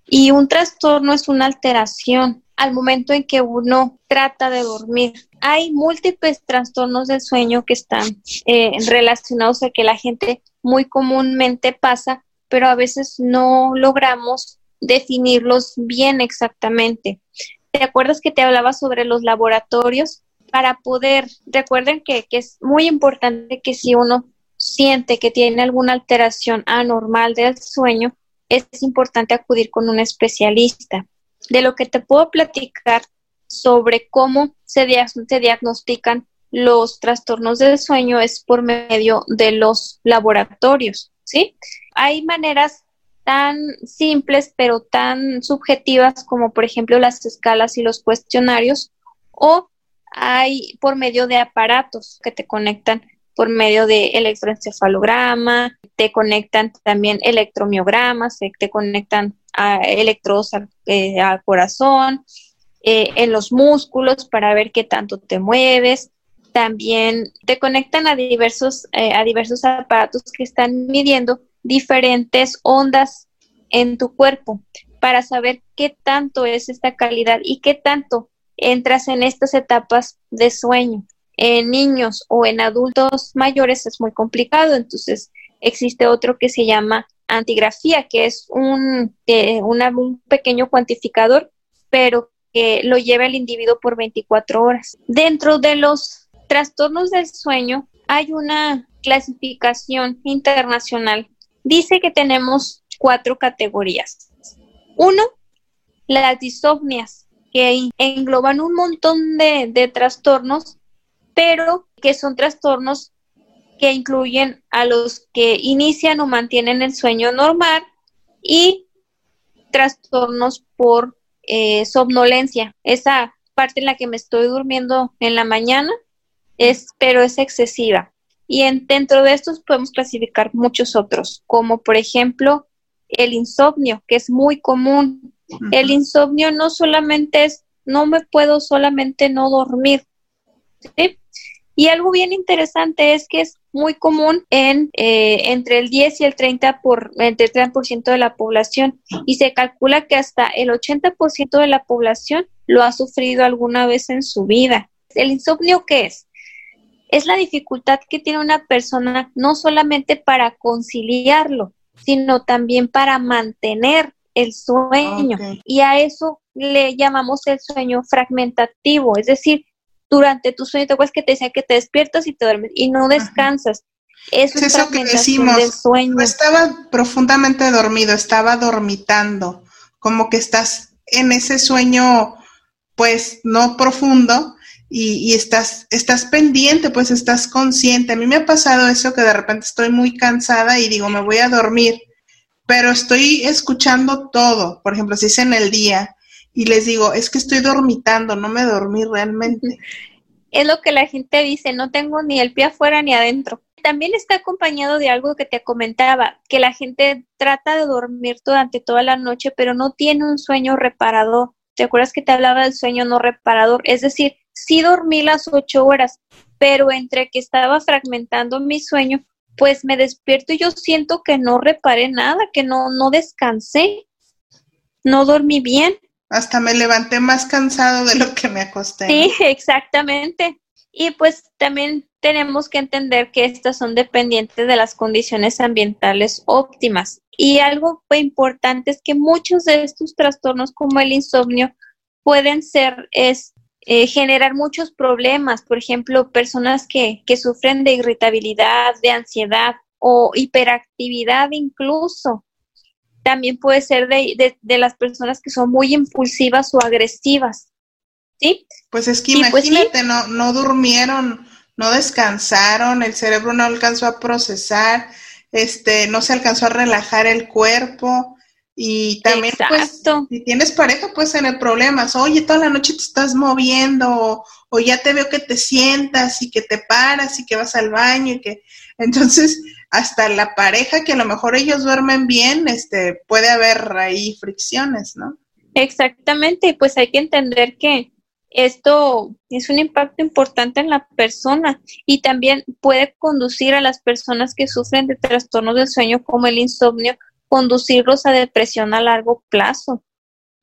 [SPEAKER 2] Y un trastorno es una alteración al momento en que uno trata de dormir. Hay múltiples trastornos del sueño que están eh, relacionados a que la gente muy comúnmente pasa, pero a veces no logramos definirlos bien exactamente. ¿Te acuerdas que te hablaba sobre los laboratorios? Para poder, recuerden que, que es muy importante que si uno siente que tiene alguna alteración anormal del sueño, es importante acudir con un especialista. De lo que te puedo platicar sobre cómo se, se diagnostican los trastornos del sueño es por medio de los laboratorios, ¿sí? Hay maneras tan simples pero tan subjetivas como por ejemplo las escalas y los cuestionarios o hay por medio de aparatos que te conectan por medio de electroencefalograma, te conectan también electromiogramas, te conectan a electrodos al, eh, corazón, eh, en los músculos para ver qué tanto te mueves. También te conectan a diversos, eh, a diversos aparatos que están midiendo diferentes ondas en tu cuerpo para saber qué tanto es esta calidad y qué tanto entras en estas etapas de sueño en niños o en adultos mayores es muy complicado, entonces existe otro que se llama antigrafía, que es un, un pequeño cuantificador, pero que lo lleva el individuo por 24 horas. Dentro de los trastornos del sueño hay una clasificación internacional. Dice que tenemos cuatro categorías. Uno, las disomnias, que engloban un montón de, de trastornos pero que son trastornos que incluyen a los que inician o mantienen el sueño normal y trastornos por eh, somnolencia. Esa parte en la que me estoy durmiendo en la mañana es, pero es excesiva. Y en, dentro de estos podemos clasificar muchos otros, como por ejemplo el insomnio, que es muy común. El insomnio no solamente es, no me puedo solamente no dormir, ¿sí? Y algo bien interesante es que es muy común en eh, entre el 10 y el 30 por entre el 30% de la población y se calcula que hasta el 80% de la población lo ha sufrido alguna vez en su vida. ¿El insomnio qué es? Es la dificultad que tiene una persona no solamente para conciliarlo, sino también para mantener el sueño. Y a eso le llamamos el sueño fragmentativo, es decir, durante tu sueño, te acuerdas que te decía que te despiertas y te duermes y no descansas.
[SPEAKER 1] Eso es eso que decimos. Sueño. estaba profundamente dormido, estaba dormitando, como que estás en ese sueño, pues no profundo, y, y, estás, estás pendiente, pues estás consciente. A mí me ha pasado eso que de repente estoy muy cansada y digo, me voy a dormir, pero estoy escuchando todo. Por ejemplo, si es en el día, y les digo, es que estoy dormitando, no me dormí realmente. [laughs]
[SPEAKER 2] Es lo que la gente dice, no tengo ni el pie afuera ni adentro. También está acompañado de algo que te comentaba, que la gente trata de dormir durante toda la noche, pero no tiene un sueño reparador. ¿Te acuerdas que te hablaba del sueño no reparador? Es decir, sí dormí las ocho horas, pero entre que estaba fragmentando mi sueño, pues me despierto y yo siento que no reparé nada, que no, no descansé, no dormí bien.
[SPEAKER 1] Hasta me levanté más cansado de lo que me acosté.
[SPEAKER 2] Sí, exactamente. Y pues también tenemos que entender que estas son dependientes de las condiciones ambientales óptimas. Y algo importante es que muchos de estos trastornos como el insomnio pueden ser, es eh, generar muchos problemas. Por ejemplo, personas que, que sufren de irritabilidad, de ansiedad o hiperactividad incluso también puede ser de, de, las personas que son muy impulsivas o agresivas. ¿Sí?
[SPEAKER 1] Pues es que pues imagínate, no, no durmieron, no descansaron, el cerebro no alcanzó a procesar, este, no se alcanzó a relajar el cuerpo. Y también, pues, si tienes pareja, pues en el problema, oye, toda la noche te estás moviendo, o, o, ya te veo que te sientas y que te paras y que vas al baño y que, entonces, hasta la pareja que a lo mejor ellos duermen bien, este, puede haber ahí fricciones, ¿no?
[SPEAKER 2] Exactamente, pues hay que entender que esto es un impacto importante en la persona y también puede conducir a las personas que sufren de trastornos del sueño como el insomnio, conducirlos a depresión a largo plazo.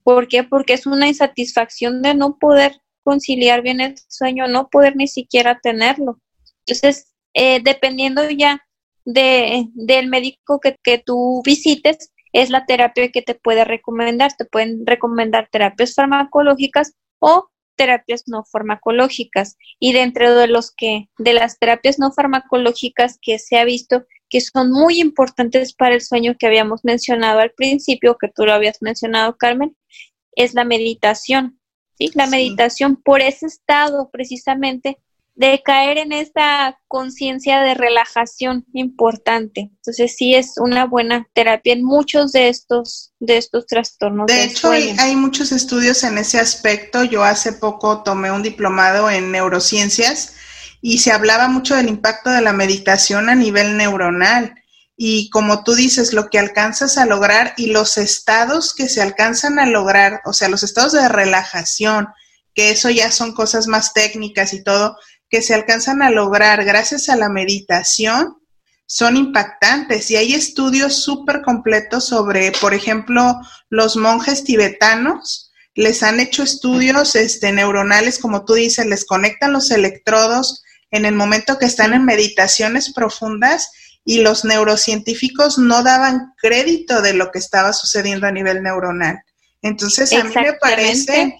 [SPEAKER 2] ¿Por qué? Porque es una insatisfacción de no poder conciliar bien el sueño, no poder ni siquiera tenerlo. Entonces, eh, dependiendo ya de, del médico que, que tú visites es la terapia que te puede recomendar. Te pueden recomendar terapias farmacológicas o terapias no farmacológicas. Y dentro de los que, de las terapias no farmacológicas que se ha visto que son muy importantes para el sueño que habíamos mencionado al principio, que tú lo habías mencionado, Carmen, es la meditación. ¿sí? La meditación por ese estado precisamente de caer en esta conciencia de relajación importante. Entonces sí es una buena terapia en muchos de estos de estos trastornos.
[SPEAKER 1] De hecho, hay, hay, muchos estudios en ese aspecto. Yo hace poco tomé un diplomado en neurociencias y se hablaba mucho del impacto de la meditación a nivel neuronal. Y como tú dices, lo que alcanzas a lograr y los estados que se alcanzan a lograr, o sea, los estados de relajación, que eso ya son cosas más técnicas y todo, que se alcanzan a lograr gracias a la meditación son impactantes y hay estudios súper completos sobre, por ejemplo, los monjes tibetanos. Les han hecho estudios este, neuronales, como tú dices, les conectan los electrodos en el momento que están en meditaciones profundas y los neurocientíficos no daban crédito de lo que estaba sucediendo a nivel neuronal. Entonces, a mí me parece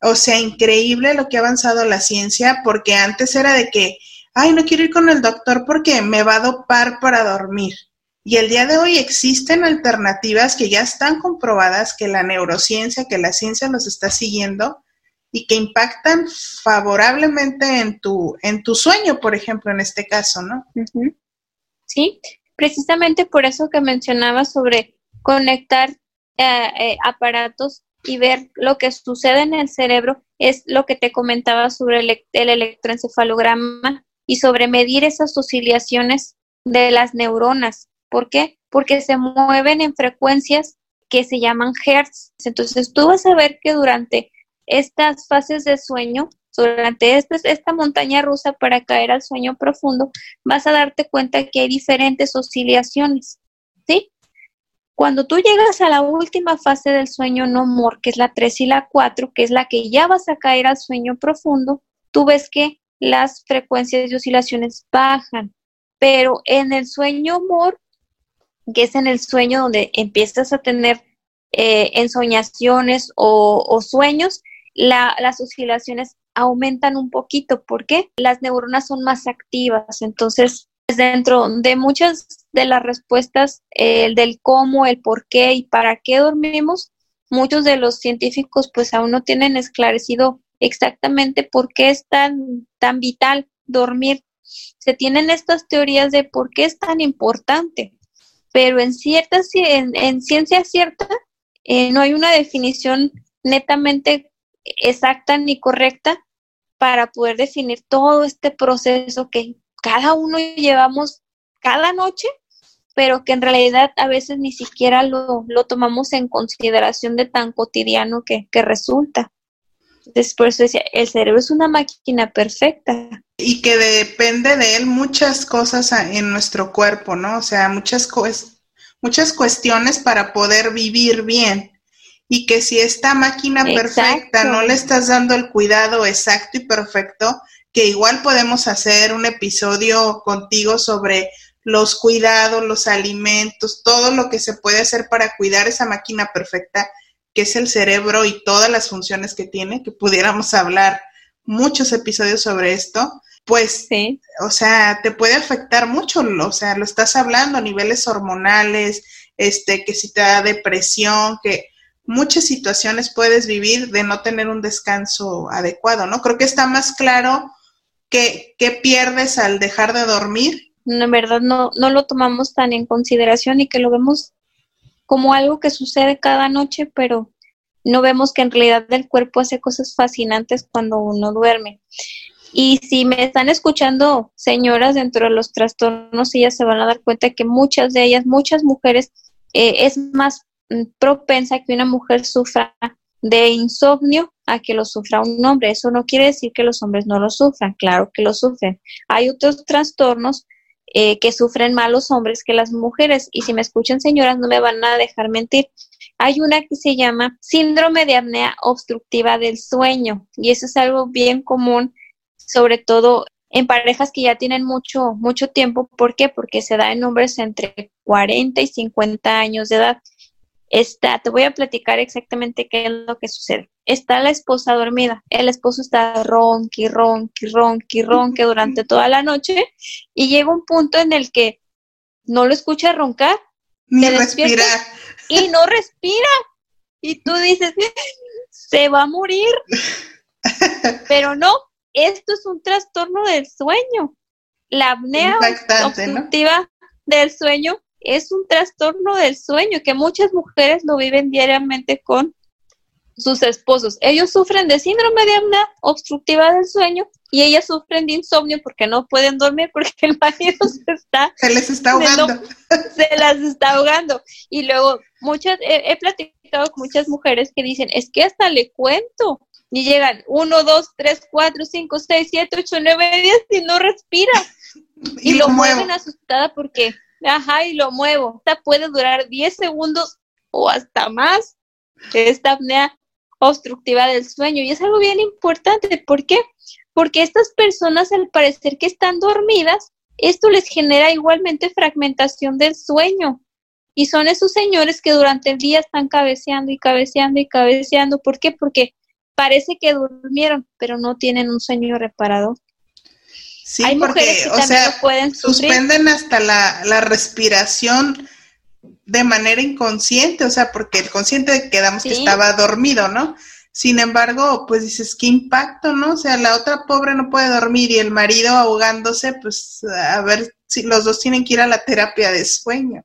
[SPEAKER 1] o sea, increíble lo que ha avanzado la ciencia, porque antes era de que, ay, no quiero ir con el doctor porque me va a dopar para dormir. Y el día de hoy existen alternativas que ya están comprobadas, que la neurociencia, que la ciencia los está siguiendo y que impactan favorablemente en tu, en tu sueño, por ejemplo, en este caso, ¿no?
[SPEAKER 2] Sí, precisamente por eso que mencionaba sobre conectar eh, eh, aparatos y ver lo que sucede en el cerebro es lo que te comentaba sobre el, electroencefalograma y sobre medir esas oscilaciones de las neuronas. ¿Por qué? Porque se mueven en frecuencias que se llaman hertz. Entonces tú vas a ver que durante estas fases de sueño, durante esta, esta montaña rusa para caer al sueño profundo, vas a darte cuenta que hay diferentes oscilaciones. ¿Sí? Cuando tú llegas a la última fase del sueño no mor, que es la 3 y la 4, que es la que ya vas a caer al sueño profundo, tú ves que las frecuencias de oscilaciones bajan. Pero en el sueño mor, que es en el sueño donde empiezas a tener eh, ensoñaciones o, sueños, las oscilaciones aumentan un poquito. ¿Por qué? Las neuronas son más activas. Entonces, dentro de muchas de las respuestas el del cómo, el por qué y para qué dormimos, muchos de los científicos pues aún no tienen esclarecido exactamente por qué es tan, tan vital dormir. Se tienen estas teorías de por qué es tan importante, pero en, cierta, en, ciencia cierta eh, no hay una definición netamente exacta ni correcta para poder definir todo este proceso que cada uno llevamos cada noche, pero que en realidad a veces ni siquiera lo, tomamos en consideración de tan cotidiano que, resulta. Entonces, por eso decía, el cerebro es una máquina perfecta.
[SPEAKER 1] Y que depende de él muchas cosas en nuestro cuerpo, ¿no? O sea, muchas, muchas cuestiones para poder vivir bien. Y que si esta máquina perfecta no le estás dando el cuidado exacto y perfecto, que igual podemos hacer un episodio contigo sobre los cuidados, los alimentos, todo lo que se puede hacer para cuidar esa máquina perfecta que es el cerebro y todas las funciones que tiene, que pudiéramos hablar muchos episodios sobre esto, pues, sí. o sea, te puede afectar mucho, o sea, lo estás hablando a niveles hormonales, este, que si te da depresión, que muchas situaciones puedes vivir de no tener un descanso adecuado, ¿no? Creo que está más claro ¿Qué, pierdes al dejar de dormir?
[SPEAKER 2] en verdad no, no lo tomamos tan en consideración y que lo vemos como algo que sucede cada noche, pero no vemos que en realidad el cuerpo hace cosas fascinantes cuando uno duerme. Y si me están escuchando señoras dentro de los trastornos, ellas se van a dar cuenta que muchas de ellas, muchas mujeres, eh, es más mm, propensa que una mujer sufra de insomnio a que lo sufra un hombre. Eso no quiere decir que los hombres no lo sufran, claro que lo sufren. Hay otros trastornos eh, que sufren más los hombres que las mujeres. Y si me escuchan, señoras, no me van a dejar mentir. Hay una que se llama síndrome de apnea obstructiva del sueño y eso es algo bien común, sobre todo en parejas que ya tienen mucho, mucho tiempo. ¿Por qué? Porque se da en hombres entre 40 y 50 años de edad. Está, te voy a platicar exactamente qué es lo que sucede. Está la esposa dormida, el esposo está ronqui, ronqui, ronqui, ronqui durante toda la noche y llega un punto en el que no lo escucha roncar,
[SPEAKER 1] ni respira
[SPEAKER 2] y no respira. Y tú dices, se va a morir. [laughs] Pero no, esto es un trastorno del sueño. La apnea obstructiva del sueño es un trastorno del sueño que muchas mujeres lo viven diariamente con sus esposos. Ellos sufren de síndrome de apnea obstructiva del sueño y ellas sufren de insomnio porque no pueden dormir porque el marido se está...
[SPEAKER 1] Se les está ahogando.
[SPEAKER 2] se las está ahogando. Y luego, muchas, he, platicado con muchas mujeres que dicen, es que hasta le cuento. Y llegan uno, dos, tres, cuatro, cinco, seis, siete, ocho, nueve días y no respira. Y, lo, mueven asustada porque, ajá, y lo muevo. Esta puede durar 10 segundos o hasta más. Esta apnea obstructiva del sueño. Y es algo bien importante. ¿Por qué? Porque estas personas, al parecer que están dormidas, esto les genera igualmente fragmentación del sueño. Y son esos señores que durante el día están cabeceando y cabeceando y cabeceando. ¿Por qué? Porque parece que durmieron, pero no tienen un sueño reparado.
[SPEAKER 1] Sí, porque, o sea, pueden suspenden hasta la, la respiración de manera inconsciente, o sea, porque el consciente quedamos que estaba dormido, ¿no? Sin embargo, pues dices, qué impacto, ¿no? O sea, la otra pobre no puede dormir y el marido ahogándose, pues a ver si los dos tienen que ir a la terapia de sueño.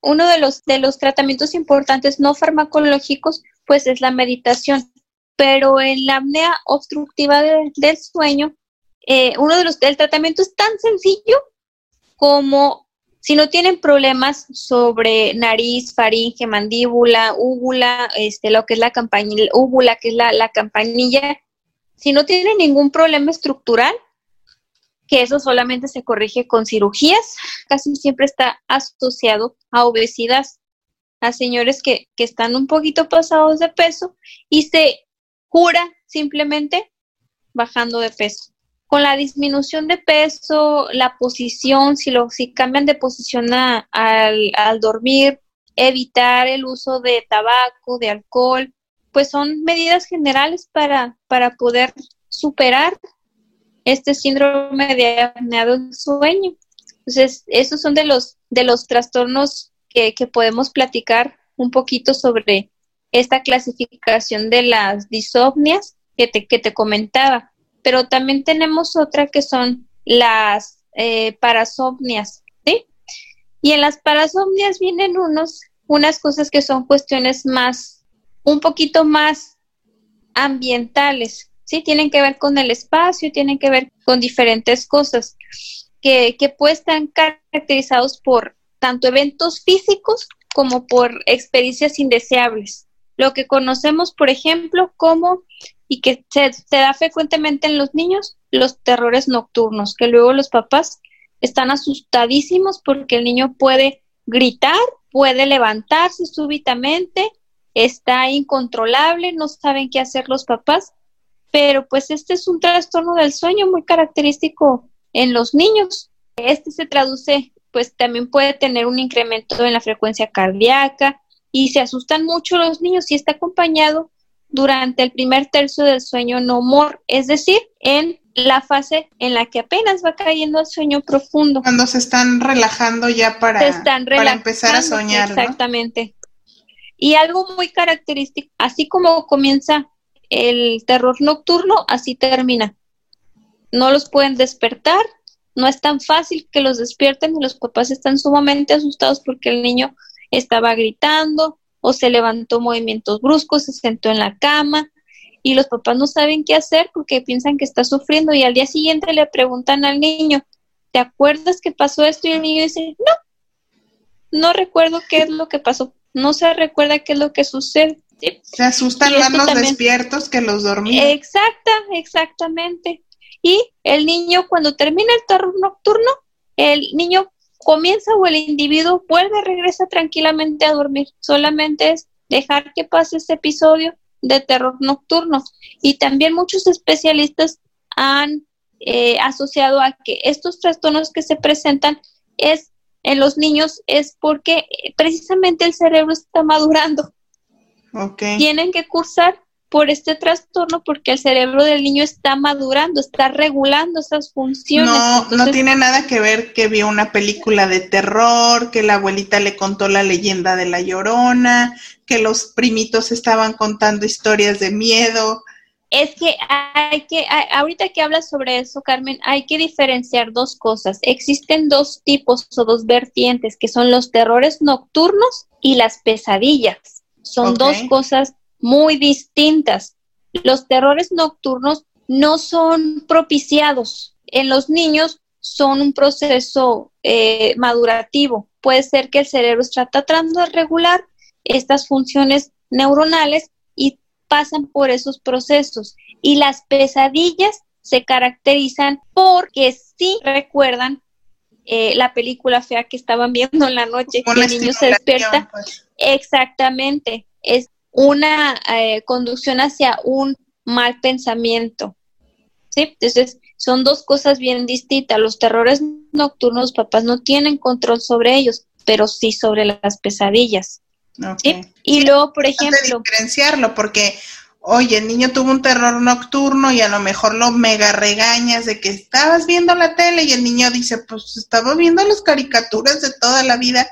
[SPEAKER 2] Uno de los, de los tratamientos importantes no farmacológicos, pues es la meditación. Pero en la apnea obstructiva del sueño, eh, uno de los, el tratamiento es tan sencillo como si no tienen problemas sobre nariz, faringe, mandíbula, úvula, este, lo que es la campanilla, úvula, que es la, la campanilla, si no tienen ningún problema estructural, que eso solamente se corrige con cirugías, casi siempre está asociado a obesidad, a señores que, que están un poquito pasados de peso y se cura simplemente bajando de peso con la disminución de peso, la posición, si, lo, si cambian de posición al, al dormir, evitar el uso de tabaco, de alcohol, pues son medidas generales para, para poder superar este síndrome de apnea del sueño. Entonces, esos son de los, de los trastornos que, que podemos platicar un poquito sobre esta clasificación de las disopnias que te, que te comentaba pero también tenemos otra que son las eh, parasomnias, ¿sí? Y en las parasomnias vienen unos, unas cosas que son cuestiones más, un poquito más ambientales, ¿sí? Tienen que ver con el espacio, tienen que ver con diferentes cosas que, que pueden estar caracterizados por tanto eventos físicos como por experiencias indeseables. Lo que conocemos, por ejemplo, como y que se, da frecuentemente en los niños los terrores nocturnos, que luego los papás están asustadísimos porque el niño puede gritar, puede levantarse súbitamente, está incontrolable, no saben qué hacer los papás, pero pues este es un trastorno del sueño muy característico en los niños. Este se traduce, pues también puede tener un incremento en la frecuencia cardíaca y se asustan mucho los niños y está acompañado durante el primer tercio del sueño no more, es decir, en la fase en la que apenas va cayendo al sueño profundo.
[SPEAKER 1] Cuando se están relajando ya para, empezar a soñar.
[SPEAKER 2] Exactamente. Y algo muy característico, así como comienza el terror nocturno, así termina. No los pueden despertar, no es tan fácil que los despierten y los papás están sumamente asustados porque el niño estaba gritando, o se levantó movimientos bruscos, se sentó en la cama y los papás no saben qué hacer porque piensan que está sufriendo y al día siguiente le preguntan al niño, ¿te acuerdas que pasó esto? Y el niño dice, no, no recuerdo qué es lo que pasó, no se recuerda qué es lo que sucede.
[SPEAKER 1] Se asustan más los despiertos que los dormidos.
[SPEAKER 2] Exacta, exactamente. Y el niño cuando termina el terror nocturno, el niño comienza o el individuo vuelve, regresa tranquilamente a dormir. Solamente es dejar que pase ese episodio de terror nocturno. Y también muchos especialistas han eh, asociado a que estos trastornos que se presentan es en los niños es porque precisamente el cerebro está madurando. Tienen que cursar por este trastorno porque el cerebro del niño está madurando, está regulando esas funciones.
[SPEAKER 1] No, no tiene nada que ver que vio una película de terror, que la abuelita le contó la leyenda de la llorona, que los primitos estaban contando historias de miedo.
[SPEAKER 2] Es que hay que, ahorita que hablas sobre eso, Carmen, hay que diferenciar dos cosas. Existen dos tipos o dos vertientes, que son los terrores nocturnos y las pesadillas. Son dos cosas muy distintas. Los terrores nocturnos no son propiciados. En los niños son un proceso eh, madurativo. Puede ser que el cerebro está tratando de regular estas funciones neuronales y pasan por esos procesos. Y las pesadillas se caracterizan porque sí recuerdan eh, la película fea que estaban viendo en la noche, que el niño se despierta. Pues. Exactamente, es una eh, conducción hacia un mal pensamiento. ¿sí? Entonces, son dos cosas bien distintas. Los terrores nocturnos, papás no tienen control sobre ellos, pero sí sobre las pesadillas. Y luego, por ejemplo...
[SPEAKER 1] Diferenciarlo, porque, oye, el niño tuvo un terror nocturno y a lo mejor lo mega regañas de que estabas viendo la tele y el niño dice, pues estaba viendo las caricaturas de toda la vida.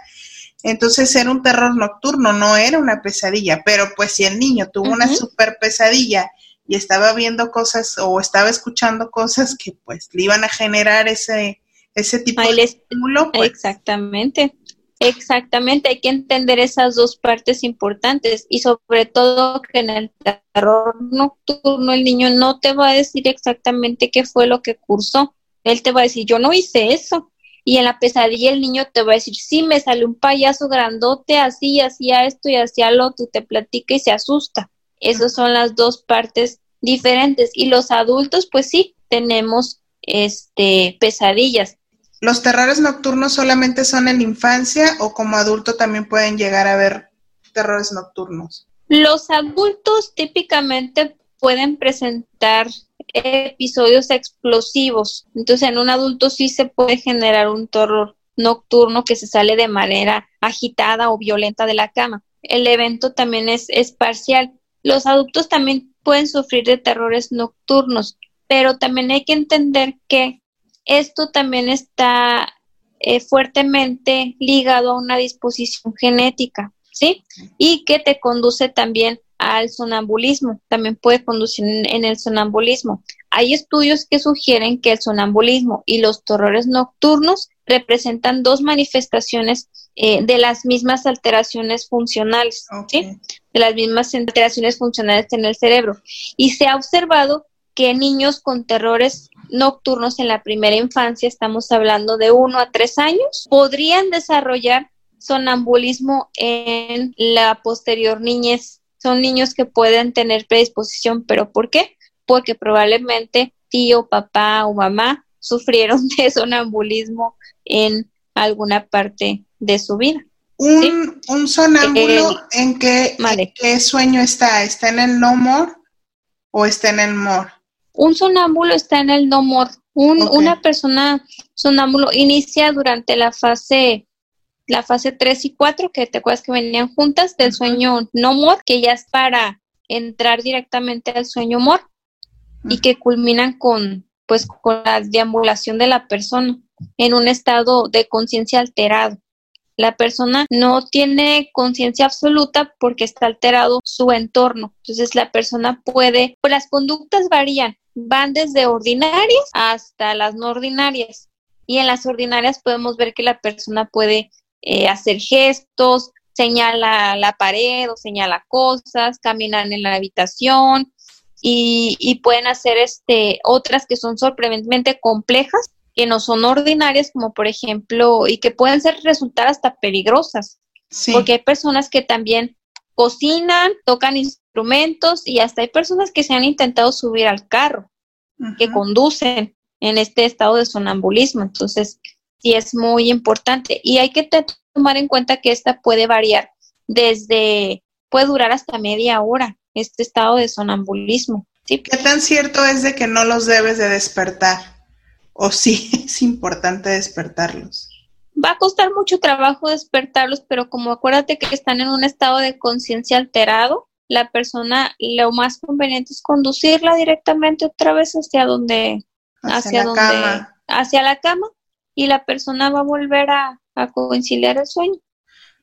[SPEAKER 1] Entonces era un terror nocturno, no era una pesadilla. Pero pues si el niño tuvo una super pesadilla y estaba viendo cosas o estaba escuchando cosas que pues le iban a generar ese, ese tipo de estímulo.
[SPEAKER 2] Pues Exactamente. Exactamente, hay que entender esas dos partes importantes y sobre todo que en el terror nocturno el niño no te va a decir exactamente qué fue lo que cursó, él te va a decir yo no hice eso y en la pesadilla el niño te va a decir sí me salió un payaso grandote así, hacía esto y hacía lo otro, te platica y se asusta. Esas son las dos partes diferentes y los adultos pues sí tenemos este pesadillas
[SPEAKER 1] ¿Los terrores nocturnos solamente son en infancia o como adulto también pueden llegar a ver terrores nocturnos?
[SPEAKER 2] Los adultos típicamente pueden presentar episodios explosivos. Entonces, en un adulto sí se puede generar un terror nocturno que se sale de manera agitada o violenta de la cama. El evento también es, parcial. Los adultos también pueden sufrir de terrores nocturnos, pero también hay que entender que esto también está eh, fuertemente ligado a una disposición genética, ¿sí? Y que te conduce también al sonambulismo, también puede conducir en, el sonambulismo. Hay estudios que sugieren que el sonambulismo y los terrores nocturnos representan dos manifestaciones eh, de las mismas alteraciones funcionales, ¿sí? De las mismas alteraciones funcionales en el cerebro. Y se ha observado que niños con terrores nocturnos en la primera infancia, estamos hablando de uno a tres años, podrían desarrollar sonambulismo en la posterior niñez. Son niños que pueden tener predisposición, pero ¿por qué? Porque probablemente tío, papá o mamá sufrieron [laughs] de sonambulismo en alguna parte de su vida.
[SPEAKER 1] Un, un sonámbulo, eh, ¿en, qué, ¿en, qué, sueño está? ¿Está en el no more o está en el more?
[SPEAKER 2] Un sonámbulo está en el no more. Una persona sonámbulo inicia durante la fase la fase 3 y 4, que te acuerdas que venían juntas, del sueño no more, que ya es para entrar directamente al sueño more y que culminan con pues con la deambulación de la persona en un estado de conciencia alterado. La persona no tiene conciencia absoluta porque está alterado su entorno. Entonces la persona puede, pues las conductas varían van desde ordinarias hasta las no ordinarias. Y en las ordinarias podemos ver que la persona puede eh, hacer gestos, señala la pared o señala cosas, caminar en la habitación y, y, pueden hacer este, otras que son sorprendentemente complejas, que no son ordinarias, como por ejemplo, y que pueden ser resultar hasta peligrosas. Porque hay personas que también cocinan, tocan instrumentos y hasta hay personas que se han intentado subir al carro, que conducen en este estado de sonambulismo. Entonces, sí es muy importante y hay que tomar en cuenta que esta puede variar desde, puede durar hasta media hora, este estado de sonambulismo.
[SPEAKER 1] ¿Qué tan cierto es de que no los debes de despertar? ¿O sí [laughs] es importante despertarlos?
[SPEAKER 2] va a costar mucho trabajo despertarlos, pero como acuérdate que están en un estado de conciencia alterado, la persona lo más conveniente es conducirla directamente otra vez hacia donde, hacia, donde, cama. hacia la cama y la persona va a volver a, conciliar el sueño.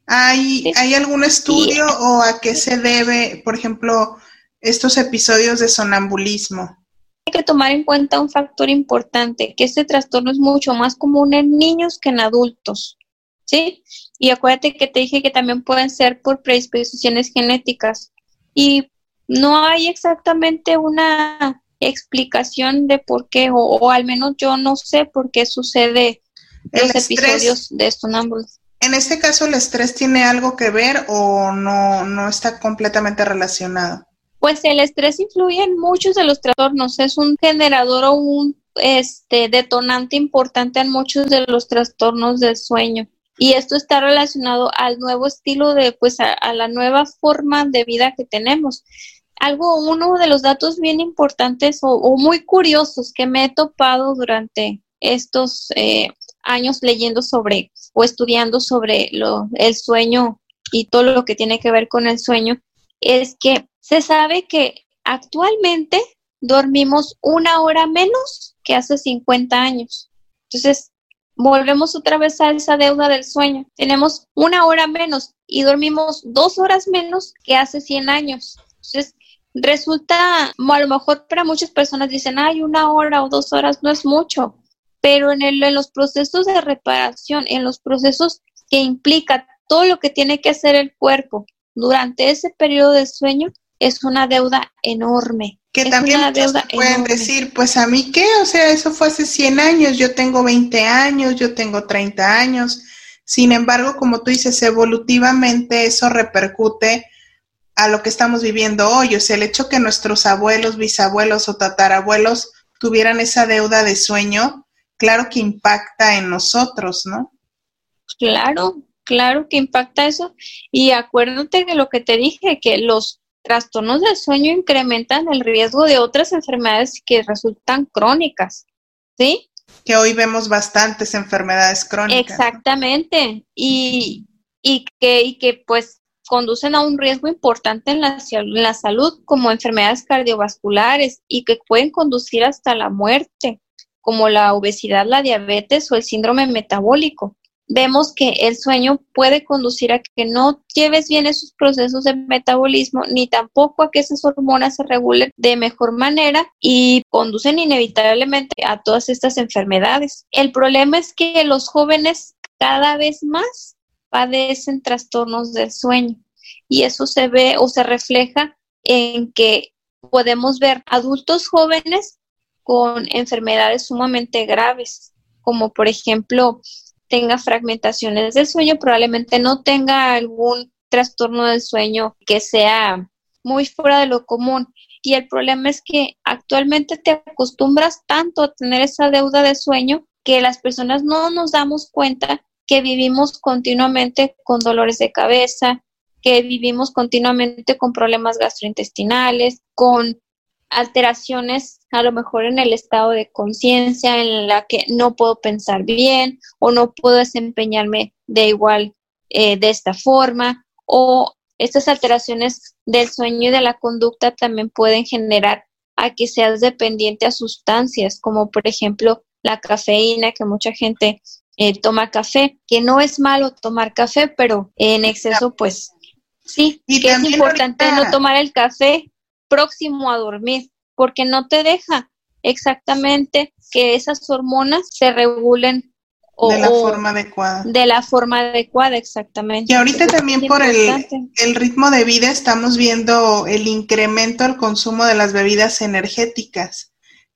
[SPEAKER 1] ¿Hay, ¿Hay algún estudio o a qué se debe, por ejemplo, estos episodios de sonambulismo?
[SPEAKER 2] Hay que tomar en cuenta un factor importante, que este trastorno es mucho más común en niños que en adultos, ¿sí? Y acuérdate que te dije que también pueden ser por predisposiciones genéticas. Y no hay exactamente una explicación de por qué, o, al menos yo no sé por qué sucede los episodios de sonambulismo.
[SPEAKER 1] En este caso, ¿el estrés tiene algo que ver o no, no está completamente relacionado?
[SPEAKER 2] Pues el estrés influye en muchos de los trastornos, es un generador o un este detonante importante en muchos de los trastornos del sueño. Y esto está relacionado al nuevo estilo de, pues, a, la nueva forma de vida que tenemos. Algo, uno de los datos bien importantes o, muy curiosos que me he topado durante estos eh, años leyendo sobre o estudiando sobre lo, el sueño y todo lo que tiene que ver con el sueño, es que se sabe que actualmente dormimos una hora menos que hace 50 años. Entonces, volvemos otra vez a esa deuda del sueño. Tenemos una hora menos y dormimos dos horas menos que hace 100 años. Entonces, resulta, a lo mejor para muchas personas dicen, ay, una hora o dos horas no es mucho, pero en, el, en los procesos de reparación, en los procesos que implica todo lo que tiene que hacer el cuerpo durante ese periodo de sueño, es una deuda enorme.
[SPEAKER 1] Que también pueden decir, pues a mí qué, o sea, eso fue hace 100 años, yo tengo 20 años, yo tengo 30 años. Sin embargo, como tú dices, evolutivamente eso repercute a lo que estamos viviendo hoy. O sea, el hecho que nuestros abuelos, bisabuelos o tatarabuelos tuvieran esa deuda de sueño, claro que impacta en nosotros, ¿no?
[SPEAKER 2] Claro, claro que impacta eso. Y acuérdate de lo que te dije, que los trastornos del sueño incrementan el riesgo de otras enfermedades que resultan crónicas, ¿sí?
[SPEAKER 1] Que hoy vemos bastantes enfermedades crónicas.
[SPEAKER 2] Exactamente, y, y, que, y que pues conducen a un riesgo importante en la, en la salud, como enfermedades cardiovasculares y que pueden conducir hasta la muerte, como la obesidad, la diabetes o el síndrome metabólico vemos que el sueño puede conducir a que no lleves bien esos procesos de metabolismo, ni tampoco a que esas hormonas se regulen de mejor manera y conducen inevitablemente a todas estas enfermedades. El problema es que los jóvenes cada vez más padecen trastornos del sueño y eso se ve o se refleja en que podemos ver adultos jóvenes con enfermedades sumamente graves, como por ejemplo tenga fragmentaciones del sueño, probablemente no tenga algún trastorno del sueño que sea muy fuera de lo común. Y el problema es que actualmente te acostumbras tanto a tener esa deuda de sueño que las personas no nos damos cuenta que vivimos continuamente con dolores de cabeza, que vivimos continuamente con problemas gastrointestinales, con alteraciones a lo mejor en el estado de conciencia en la que no puedo pensar bien o no puedo desempeñarme de igual eh, de esta forma o estas alteraciones del sueño y de la conducta también pueden generar a que seas dependiente a sustancias como por ejemplo la cafeína que mucha gente eh, toma café que no es malo tomar café pero en exceso pues sí y que es importante no tomar el café próximo a dormir, porque no te deja exactamente que esas hormonas se regulen
[SPEAKER 1] de la forma adecuada.
[SPEAKER 2] De la forma adecuada, exactamente.
[SPEAKER 1] Y ahorita también por el, el, ritmo de vida estamos viendo el incremento al consumo de las bebidas energéticas,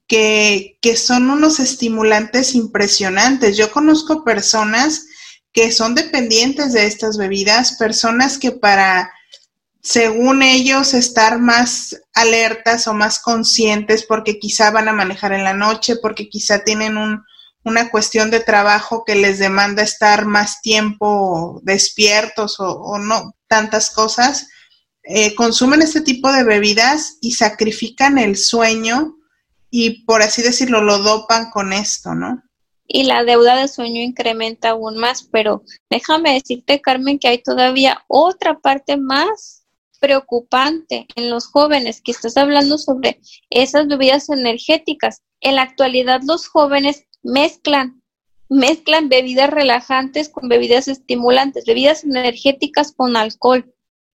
[SPEAKER 1] que, son unos estimulantes impresionantes. Yo conozco personas que son dependientes de estas bebidas, personas que para según ellos, estar más alertas o más conscientes porque quizá van a manejar en la noche, porque quizá tienen un, una cuestión de trabajo que les demanda estar más tiempo despiertos o, no, tantas cosas, eh, consumen este tipo de bebidas y sacrifican el sueño y, por así decirlo, lo dopan con esto, ¿no?
[SPEAKER 2] y la deuda de sueño incrementa aún más, pero déjame decirte, Carmen, que hay todavía otra parte más preocupante en los jóvenes que estás hablando sobre esas bebidas energéticas. En la actualidad los jóvenes mezclan, mezclan bebidas relajantes con bebidas estimulantes, bebidas energéticas con alcohol.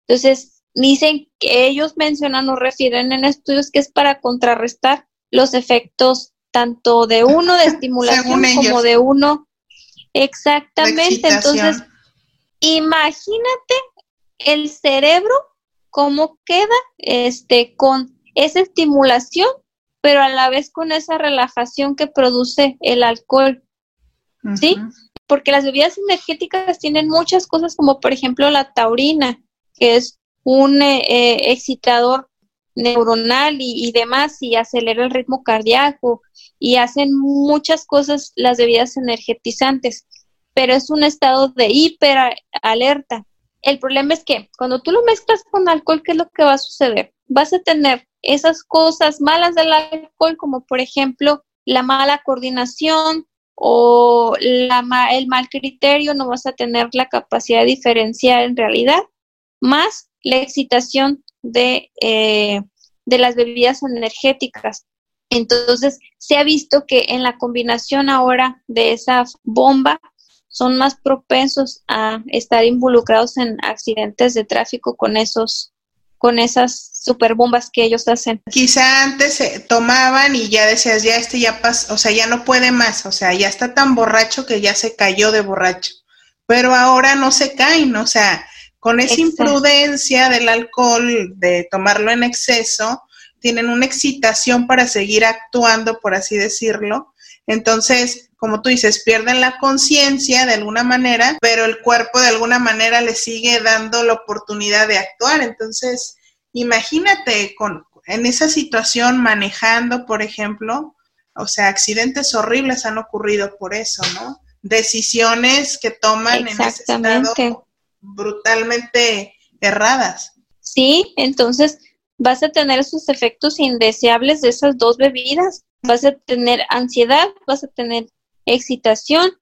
[SPEAKER 2] Entonces, dicen que ellos mencionan o refieren en estudios que es para contrarrestar los efectos tanto de uno de [laughs] estimulación como de uno exactamente. Entonces, imagínate el cerebro cómo queda este con esa estimulación, pero a la vez con esa relajación que produce el alcohol. ¿Sí? Porque las bebidas energéticas tienen muchas cosas como por ejemplo la taurina, que es un eh, eh, excitador neuronal y, demás y acelera el ritmo cardíaco y hacen muchas cosas las bebidas energetizantes, pero es un estado de hiperalerta. El problema es que cuando tú lo mezclas con alcohol, ¿qué es lo que va a suceder? Vas a tener esas cosas malas del alcohol, como por ejemplo la mala coordinación o la, el mal criterio, no vas a tener la capacidad de diferenciar en realidad, más la excitación de, eh, de las bebidas energéticas. Entonces, se ha visto que en la combinación ahora de esa bomba son más propensos a estar involucrados en accidentes de tráfico con esos con esas super bombas que ellos hacen.
[SPEAKER 1] Quizá antes se tomaban y ya decías, ya este ya pasó, o sea, ya no puede más, o sea, ya está tan borracho que ya se cayó de borracho. Pero ahora no se caen, o sea, con esa imprudencia del alcohol, de tomarlo en exceso, tienen una excitación para seguir actuando, por así decirlo. Entonces, como tú dices, pierden la conciencia de alguna manera, pero el cuerpo de alguna manera le sigue dando la oportunidad de actuar. Entonces, imagínate con, en esa situación manejando, por ejemplo, o sea, accidentes horribles han ocurrido por eso, ¿no? Decisiones que toman en ese estado brutalmente erradas.
[SPEAKER 2] Sí, entonces vas a tener esos efectos indeseables de esas dos bebidas. Vas a tener ansiedad, vas a tener excitación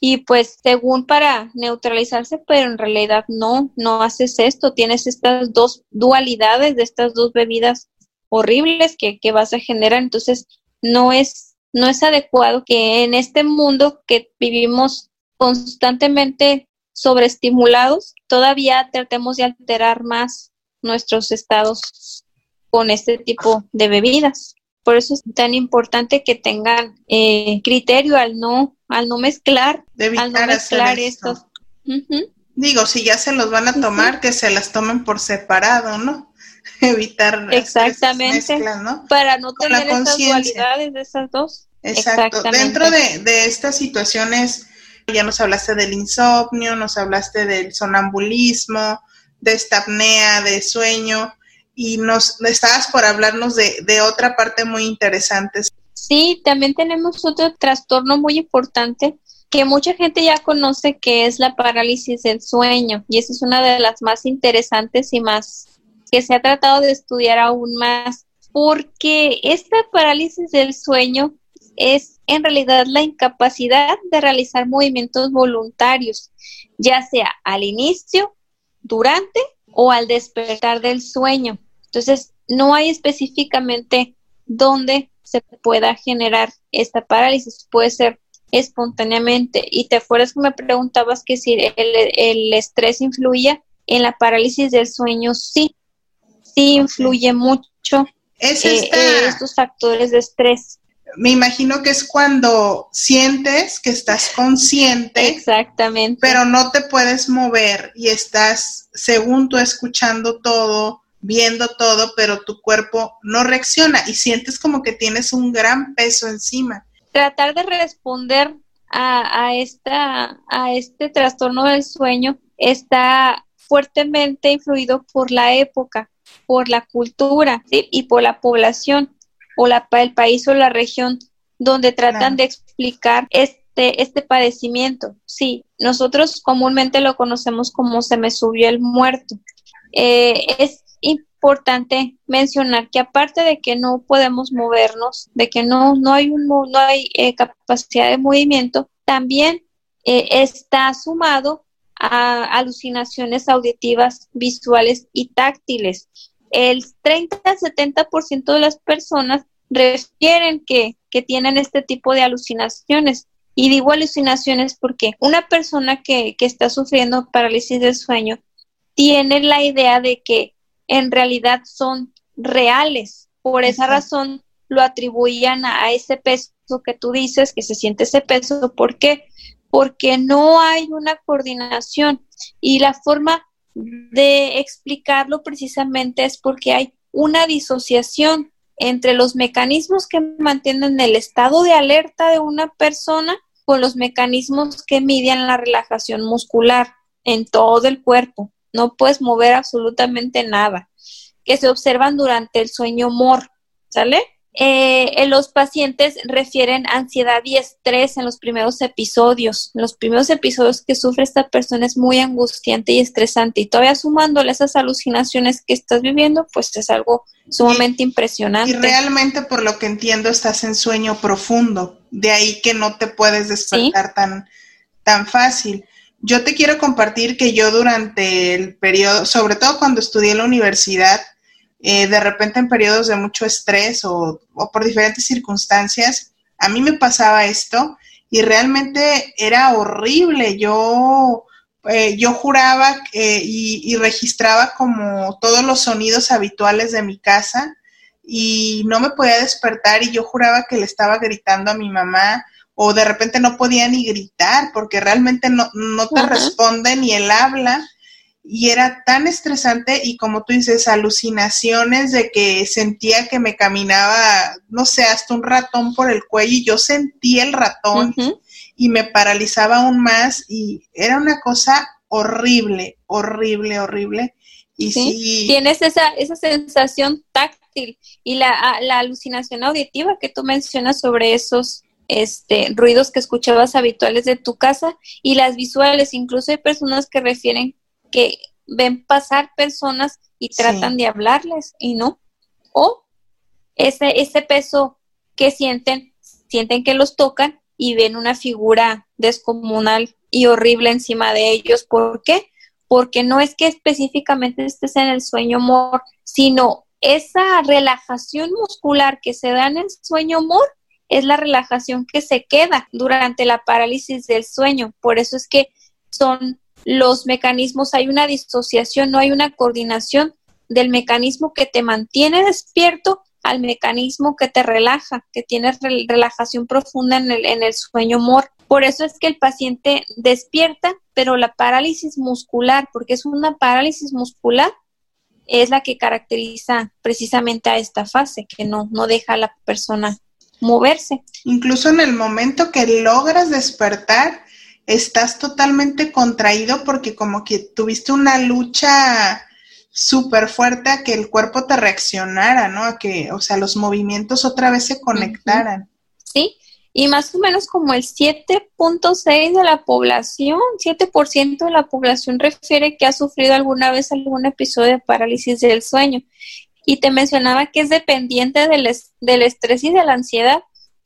[SPEAKER 2] y pues según para neutralizarse, pero en realidad no, no haces esto, tienes estas dos dualidades de estas dos bebidas horribles que, que vas a generar, entonces no es, no es adecuado que en este mundo que vivimos constantemente sobreestimulados, todavía tratemos de alterar más nuestros estados con este tipo de bebidas. Por eso es tan importante que tengan eh, criterio al no, al no mezclar, al no mezclar estos.
[SPEAKER 1] Digo, si ya se los van a tomar, que se las tomen por separado, ¿no? [laughs] Evitar
[SPEAKER 2] exactamente ¿no? para no tener estas dualidades de esas dos.
[SPEAKER 1] Exacto. Dentro de, de estas situaciones ya nos hablaste del insomnio, nos hablaste del sonambulismo, de esta apnea, de sueño, y nos estabas por hablarnos de, de otra parte muy interesante.
[SPEAKER 2] Sí, también tenemos otro trastorno muy importante que mucha gente ya conoce que es la parálisis del sueño y esa es una de las más interesantes y más que se ha tratado de estudiar aún más porque esta parálisis del sueño es en realidad la incapacidad de realizar movimientos voluntarios, ya sea al inicio, durante o al despertar del sueño. Entonces, no hay específicamente dónde se pueda generar esta parálisis. Puede ser espontáneamente. Y te acuerdas que me preguntabas que si el, estrés influía en la parálisis del sueño. Sí, sí influye mucho ¿Es eh, eh, estos factores de estrés
[SPEAKER 1] me imagino que es cuando sientes que estás consciente.
[SPEAKER 2] Exactamente.
[SPEAKER 1] Pero no te puedes mover y estás, según tú, escuchando todo, viendo todo, pero tu cuerpo no reacciona y sientes como que tienes un gran peso encima.
[SPEAKER 2] Tratar de responder a, a, esta, a este trastorno del sueño está fuertemente influido por la época, por la cultura y por la población o la, el país o la región donde tratan de explicar este, este padecimiento. Sí, nosotros comúnmente lo conocemos como se me subió el muerto. Eh, es importante mencionar que aparte de que no podemos movernos, de que no, no hay, un, no hay eh, capacidad de movimiento, también eh, está sumado a alucinaciones auditivas, visuales y táctiles el 30-70% de las personas refieren que, tienen este tipo de alucinaciones. Y digo alucinaciones porque una persona que, que está sufriendo parálisis del sueño tiene la idea de que en realidad son reales. Por esa razón lo atribuían a, ese peso que tú dices, que se siente ese peso. ¿Por qué? Porque no hay una coordinación y la forma de explicarlo precisamente es porque hay una disociación entre los mecanismos que mantienen el estado de alerta de una persona con los mecanismos que miden la relajación muscular en todo el cuerpo. No puedes mover absolutamente nada, que se observan durante el sueño MOR, ¿sale? Eh, los pacientes refieren ansiedad y estrés en los primeros episodios. los primeros episodios que sufre esta persona es muy angustiante y estresante. Y todavía sumándole esas alucinaciones que estás viviendo, pues es algo sumamente impresionante. Y
[SPEAKER 1] realmente, por lo que entiendo, estás en sueño profundo. De ahí que no te puedes despertar tan, tan fácil. Yo te quiero compartir que yo durante el periodo, sobre todo cuando estudié en la universidad, eh, de repente en periodos de mucho estrés o, por diferentes circunstancias, a mí me pasaba esto y realmente era horrible. Yo, eh, yo juraba y, y, registraba como todos los sonidos habituales de mi casa y no me podía despertar y yo juraba que le estaba gritando a mi mamá o de repente no podía ni gritar porque realmente no, no te responde ni el habla y era tan estresante y como tú dices, alucinaciones de que sentía que me caminaba, no sé, hasta un ratón por el cuello y yo sentía el ratón y me paralizaba aún más y era una cosa horrible, horrible, horrible. Y
[SPEAKER 2] sí, tienes esa, esa sensación táctil y la, la alucinación auditiva que tú mencionas sobre esos este, ruidos que escuchabas habituales de tu casa y las visuales. Incluso hay personas que refieren que ven pasar personas y tratan de hablarles y no. O ese, ese peso que sienten, sienten que los tocan y ven una figura descomunal y horrible encima de ellos. ¿Por qué? Porque no es que específicamente estés en el sueño mor, sino esa relajación muscular que se da en el sueño mor es la relajación que se queda durante la parálisis del sueño. Por eso es que son los mecanismos, hay una disociación, no hay una coordinación del mecanismo que te mantiene despierto al mecanismo que te relaja, que tienes relajación profunda en el, en el sueño mor. Por eso es que el paciente despierta, pero la parálisis muscular, porque es una parálisis muscular, es la que caracteriza precisamente a esta fase, que no, no deja a la persona moverse.
[SPEAKER 1] Incluso en el momento que logras despertar, estás totalmente contraído porque como que tuviste una lucha súper fuerte a que el cuerpo te reaccionara, ¿no? A que, o sea, los movimientos otra vez se conectaran.
[SPEAKER 2] Sí, y más o menos como el 7.6 de la población, 7% de la población refiere que ha sufrido alguna vez algún episodio de parálisis del sueño. Y te mencionaba que es dependiente del, del estrés y de la ansiedad.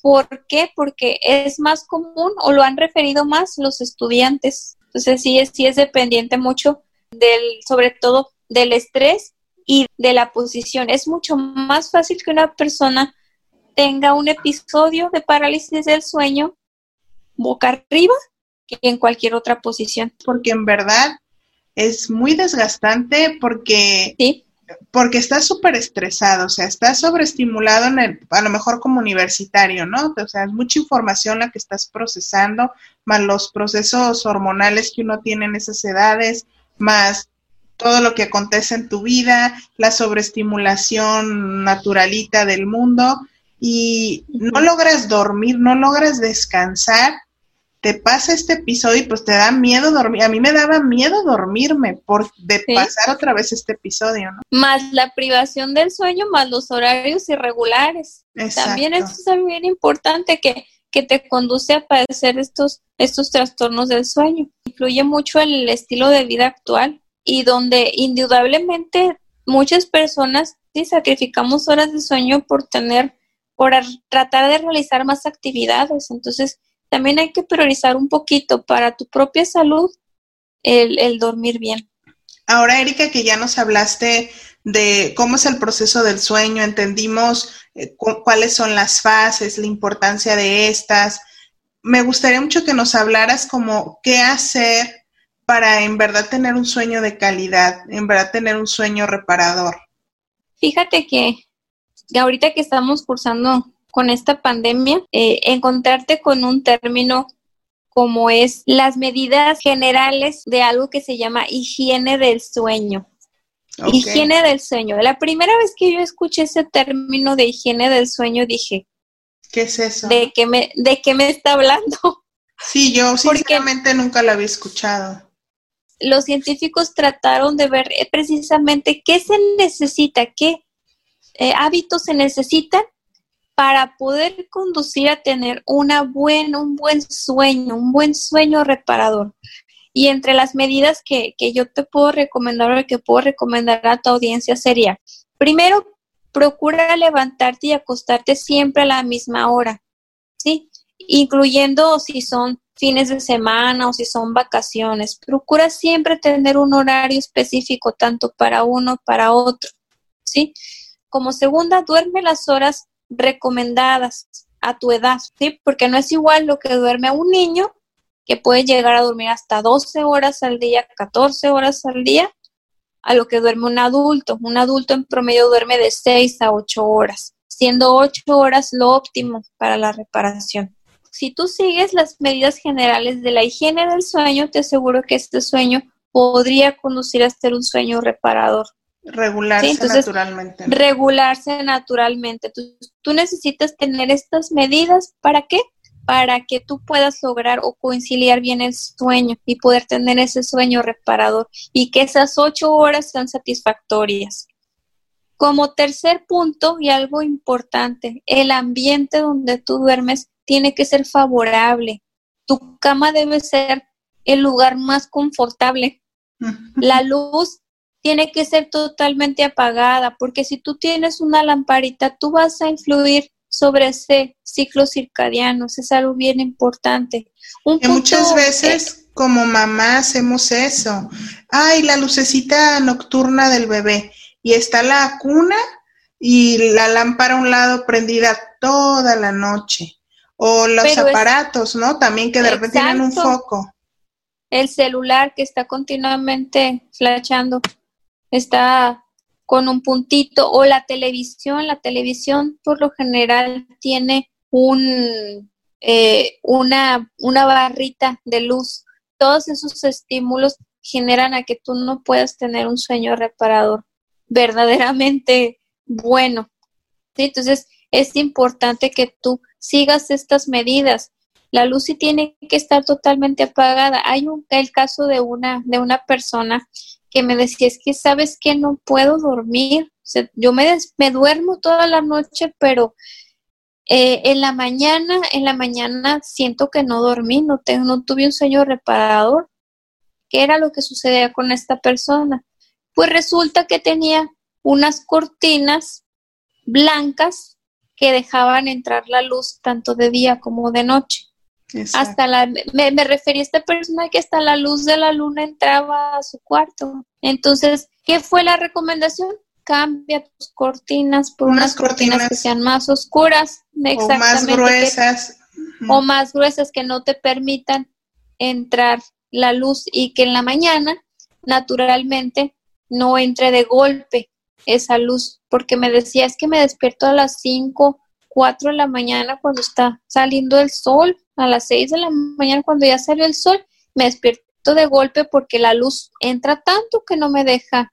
[SPEAKER 2] ¿Por qué? Porque es más común o lo han referido más los estudiantes. Entonces sí es, sí es dependiente mucho del, sobre todo del estrés y de la posición. Es mucho más fácil que una persona tenga un episodio de parálisis del sueño boca arriba que en cualquier otra posición.
[SPEAKER 1] Porque en verdad es muy desgastante porque ¿Sí? Porque estás súper estresado, o sea, estás sobreestimulado en el, a lo mejor como universitario, ¿no? O sea, es mucha información la que estás procesando, más los procesos hormonales que uno tiene en esas edades, más todo lo que acontece en tu vida, la sobreestimulación naturalita del mundo y no logras dormir, no logras descansar te pasa este episodio y pues te da miedo dormir. A mí me daba miedo dormirme por de pasar otra vez este episodio, ¿no?
[SPEAKER 2] Más la privación del sueño, más los horarios irregulares. También eso es bien importante que, que te conduce a padecer estos, estos trastornos del sueño. Influye mucho el estilo de vida actual y donde indudablemente muchas personas sí sacrificamos horas de sueño por tener, por tratar de realizar más actividades. Entonces, también hay que priorizar un poquito para tu propia salud el, dormir bien.
[SPEAKER 1] Ahora, Erika, que ya nos hablaste de cómo es el proceso del sueño, entendimos eh, cuáles son las fases, la importancia de estas. Me gustaría mucho que nos hablaras como qué hacer para en verdad tener un sueño de calidad, en verdad tener un sueño reparador?
[SPEAKER 2] Fíjate que ahorita que estamos cursando con esta pandemia, eh, encontrarte con un término como es las medidas generales de algo que se llama higiene del sueño. Higiene del sueño. La primera vez que yo escuché ese término de higiene del sueño dije,
[SPEAKER 1] ¿qué es eso?
[SPEAKER 2] ¿De qué me, de qué me está hablando?
[SPEAKER 1] Sí, yo [laughs] sinceramente nunca lo había escuchado.
[SPEAKER 2] Los científicos trataron de ver eh, precisamente qué se necesita, qué eh, hábitos se necesitan para poder conducir a tener una buen, un buen sueño, un buen sueño reparador. Y entre las medidas que, que yo te puedo recomendar o que puedo recomendar a tu audiencia sería, primero, procura levantarte y acostarte siempre a la misma hora, ¿sí? Incluyendo si son fines de semana o si son vacaciones. Procura siempre tener un horario específico, tanto para uno, para otro, ¿sí? Como segunda, duerme las horas recomendadas a tu edad. Porque no es igual lo que duerme un niño, que puede llegar a dormir hasta 12 horas al día, 14 horas al día, a lo que duerme un adulto. Un adulto en promedio duerme de 6 a 8 horas, siendo 8 horas lo óptimo para la reparación. Si tú sigues las medidas generales de la higiene del sueño, te aseguro que este sueño podría conducir a ser un sueño reparador.
[SPEAKER 1] Regularse naturalmente.
[SPEAKER 2] Regularse naturalmente. tú necesitas tener estas medidas. ¿Para qué? Para que tú puedas lograr o conciliar bien el sueño y poder tener ese sueño reparador y que esas ocho horas sean satisfactorias. Como tercer punto y algo importante, el ambiente donde tú duermes tiene que ser favorable. Tu cama debe ser el lugar más confortable. La luz tiene que ser totalmente apagada, porque si tú tienes una lamparita, tú vas a influir sobre ese ciclo circadiano, es algo bien importante.
[SPEAKER 1] muchas veces como mamá hacemos eso. Ay, la lucecita nocturna del bebé y está la cuna y la lámpara a un lado prendida toda la noche. O los aparatos, ¿no? También que de repente tienen un foco.
[SPEAKER 2] El celular que está continuamente flashando está con un puntito o la televisión, la televisión por lo general tiene un, eh, una, una barrita de luz. Todos esos estímulos generan a que tú no puedas tener un sueño reparador verdaderamente bueno. Entonces es importante que tú sigas estas medidas. La luz sí tiene que estar totalmente apagada. Hay un, el caso de una, de una persona que me decía, es que sabes que no puedo dormir, yo me, me duermo toda la noche, pero eh, en la mañana, en la mañana siento que no dormí, no, tengo, no tuve un sueño reparador. ¿Qué era lo que sucedía con esta persona? Pues resulta que tenía unas cortinas blancas que dejaban entrar la luz tanto de día como de noche. Hasta la, me, me refería a esta persona que hasta la luz de la luna entraba a su cuarto. Entonces, ¿qué fue la recomendación? Cambia tus cortinas por unas, cortinas, que sean más oscuras,
[SPEAKER 1] o más gruesas.
[SPEAKER 2] O más gruesas que no te permitan entrar la luz y que en la mañana, naturalmente, no entre de golpe esa luz, porque me decía, es que me despierto a las 5, 4 de la mañana cuando está saliendo el sol a las 6 de la mañana cuando ya salió el sol, me despierto de golpe porque la luz entra tanto que no me deja.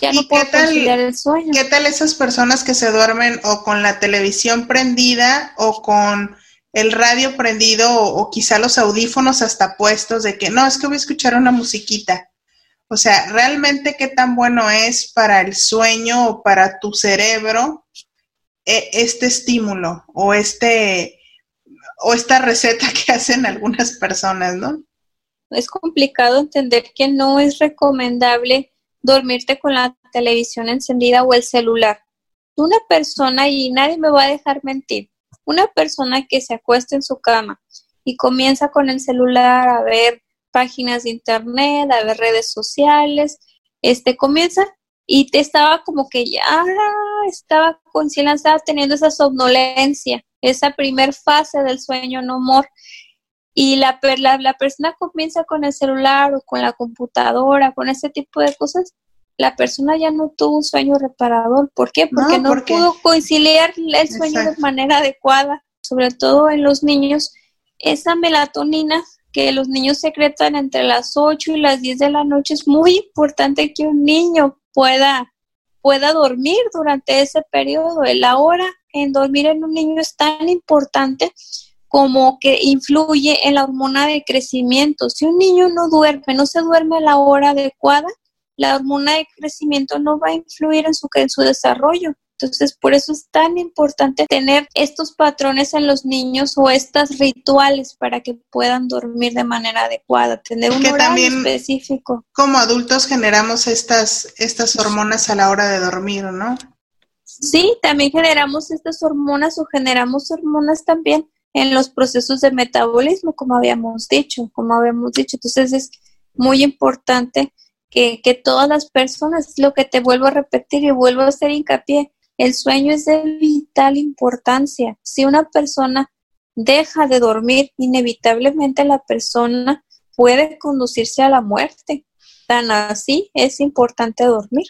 [SPEAKER 2] Ya no puedo conciliar el sueño.
[SPEAKER 1] ¿Qué tal esas personas que se duermen o con la televisión prendida o con el radio prendido o, quizá los audífonos hasta puestos de que no, es que voy a escuchar una musiquita? O sea, realmente qué tan bueno es para el sueño o para tu cerebro este estímulo o este o esta receta [laughs] que hacen algunas personas, ¿no?
[SPEAKER 2] Es complicado entender que no es recomendable dormirte con la televisión encendida o el celular. Una persona, y nadie me va a dejar mentir, una persona que se acuesta en su cama y comienza con el celular a ver páginas de internet, a ver redes sociales, este comienza y te estaba como que ya estaba con estaba teniendo esa somnolencia esa primer fase del sueño no humor y la, la, la persona comienza con el celular o con la computadora, con ese tipo de cosas, la persona ya no tuvo un sueño reparador. ¿Por qué? Porque no, pudo conciliar el sueño de manera adecuada, sobre todo en los niños. Esa melatonina que los niños secretan entre las 8 y las 10 de la noche es muy importante que un niño pueda, pueda dormir durante ese periodo. La hora en dormir en un niño es tan importante como que influye en la hormona de crecimiento. Si un niño no duerme, no se duerme a la hora adecuada, la hormona de crecimiento no va a influir en su, en su desarrollo. Entonces, por eso es tan importante tener estos patrones en los niños o estos rituales para que puedan dormir de manera adecuada, tener un horario específico.
[SPEAKER 1] Como adultos generamos estas, estas hormonas a la hora de dormir, ¿no?
[SPEAKER 2] Sí, también generamos estas hormonas o generamos hormonas también en los procesos de metabolismo, como habíamos dicho, como habíamos dicho. Entonces es muy importante que, que todas las personas, lo que te vuelvo a repetir y vuelvo a hacer hincapié, el sueño es de vital importancia. Si una persona deja de dormir, inevitablemente la persona puede conducirse a la muerte. Tan así es importante dormir.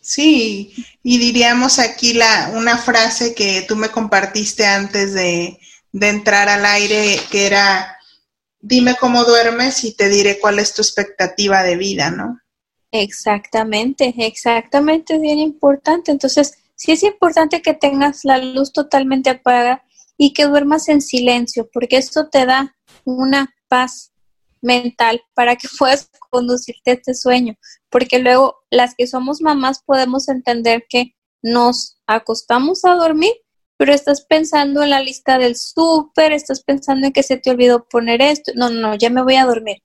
[SPEAKER 1] Sí, y diríamos aquí la, una frase que tú me compartiste antes de, de entrar al aire, que era, dime cómo duermes y te diré cuál es tu expectativa de vida, ¿no?
[SPEAKER 2] Exactamente, exactamente, es bien importante. Entonces, sí es importante que tengas la luz totalmente apagada y que duermas en silencio, porque esto te da una paz mental para que [laughs] puedas conducirte a este sueño, porque luego las que somos mamás podemos entender que nos acostamos a dormir, pero estás pensando en la lista del súper, estás pensando en que se te olvidó poner esto, no, no, ya me voy a dormir.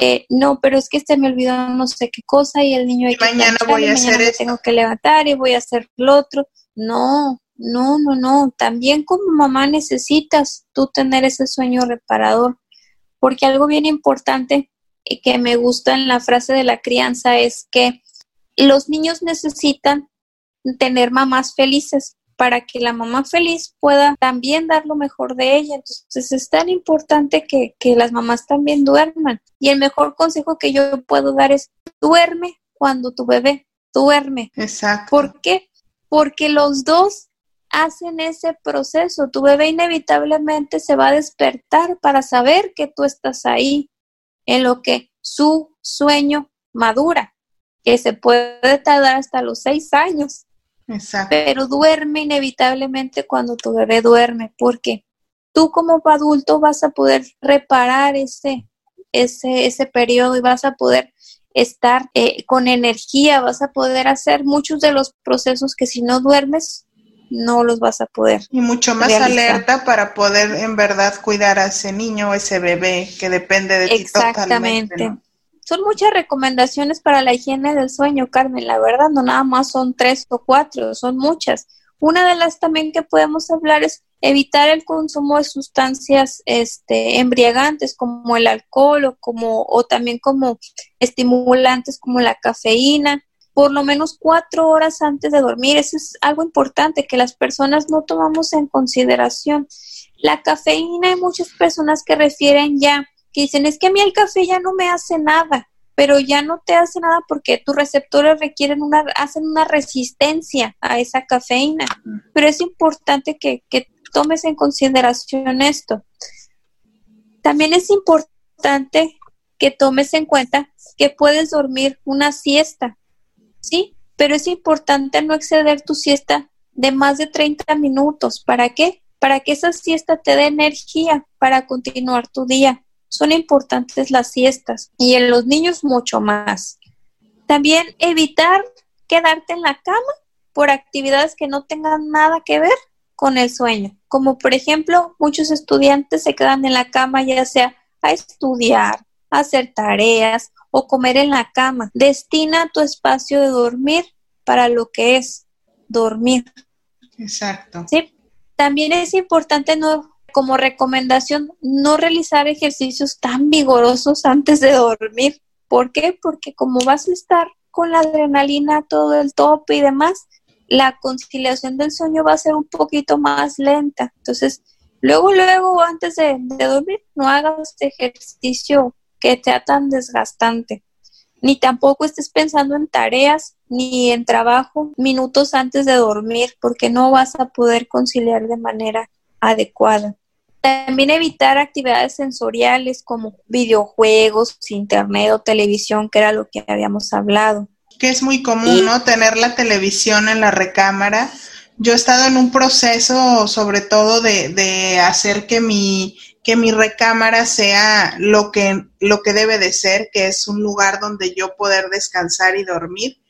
[SPEAKER 2] Eh, no, pero es que se me olvidó no sé qué cosa y el niño hay
[SPEAKER 1] que mañana voy a hacer
[SPEAKER 2] esto. tengo que levantar y voy a hacer lo otro. No, no, no, no. También como mamá necesitas tú tener ese sueño reparador, porque algo bien importante y que me gusta en la frase de la crianza es que los niños necesitan tener mamás felices para que la mamá feliz pueda también dar lo mejor de ella. Entonces es tan importante que, las mamás también duerman. Y el mejor consejo que yo puedo dar es duerme cuando tu bebé duerme.
[SPEAKER 1] Exacto.
[SPEAKER 2] ¿Por qué? Porque los dos hacen ese proceso. Tu bebé inevitablemente se va a despertar para saber que tú estás ahí, en lo que su sueño madura, que se puede tardar hasta los seis años. Pero duerme inevitablemente cuando tu bebé duerme, porque tú como adulto vas a poder reparar ese, ese, ese periodo y vas a poder estar eh, con energía, vas a poder hacer muchos de los procesos que si no duermes no los vas a poder.
[SPEAKER 1] Y mucho más alerta para poder en verdad cuidar a ese niño o ese bebé que depende de ti totalmente
[SPEAKER 2] son muchas recomendaciones para la higiene del sueño, Carmen. La verdad, no nada más son tres o cuatro, son muchas. Una de las también que podemos hablar es evitar el consumo de sustancias este, embriagantes como el alcohol o, como, o también como estimulantes como la cafeína, por lo menos cuatro horas antes de dormir. Eso es algo importante que las personas no tomamos en consideración. La cafeína hay muchas personas que refieren ya que dicen, es que a mí el café ya no me hace nada, pero ya no te hace nada porque tus receptores requieren una, hacen una resistencia a esa cafeína. Pero es importante que, que tomes en consideración esto. También es importante que tomes en cuenta que puedes dormir una siesta, ¿sí? Pero es importante no exceder tu siesta de más de 30 minutos. ¿Para qué? Para que esa siesta te dé energía para continuar tu día son importantes las siestas y en los niños mucho más. También evitar quedarte en la cama por actividades que no tengan nada que ver con el sueño, como por ejemplo muchos estudiantes se quedan en la cama ya sea a estudiar, a hacer tareas o comer en la cama. Destina tu espacio de dormir para lo que es dormir.
[SPEAKER 1] Exacto.
[SPEAKER 2] Sí. También es importante no como recomendación no realizar ejercicios tan vigorosos antes de dormir. ¿Por qué? Porque como vas a estar con la adrenalina todo el tope y demás, la conciliación del sueño va a ser un poquito más lenta. Entonces, luego, luego, antes de, de dormir, no hagas ejercicio que sea tan desgastante. Ni tampoco estés pensando en tareas ni en trabajo minutos antes de dormir, porque no vas a poder conciliar de manera adecuada. También evitar actividades sensoriales como videojuegos, internet o televisión, que era lo que habíamos hablado.
[SPEAKER 1] Que es muy común, ¿no? Tener la televisión en la recámara. Yo he estado en un proceso, sobre todo, de, de hacer que mi, que mi recámara sea lo que, lo que debe de ser, que es un lugar donde yo poder descansar y dormir.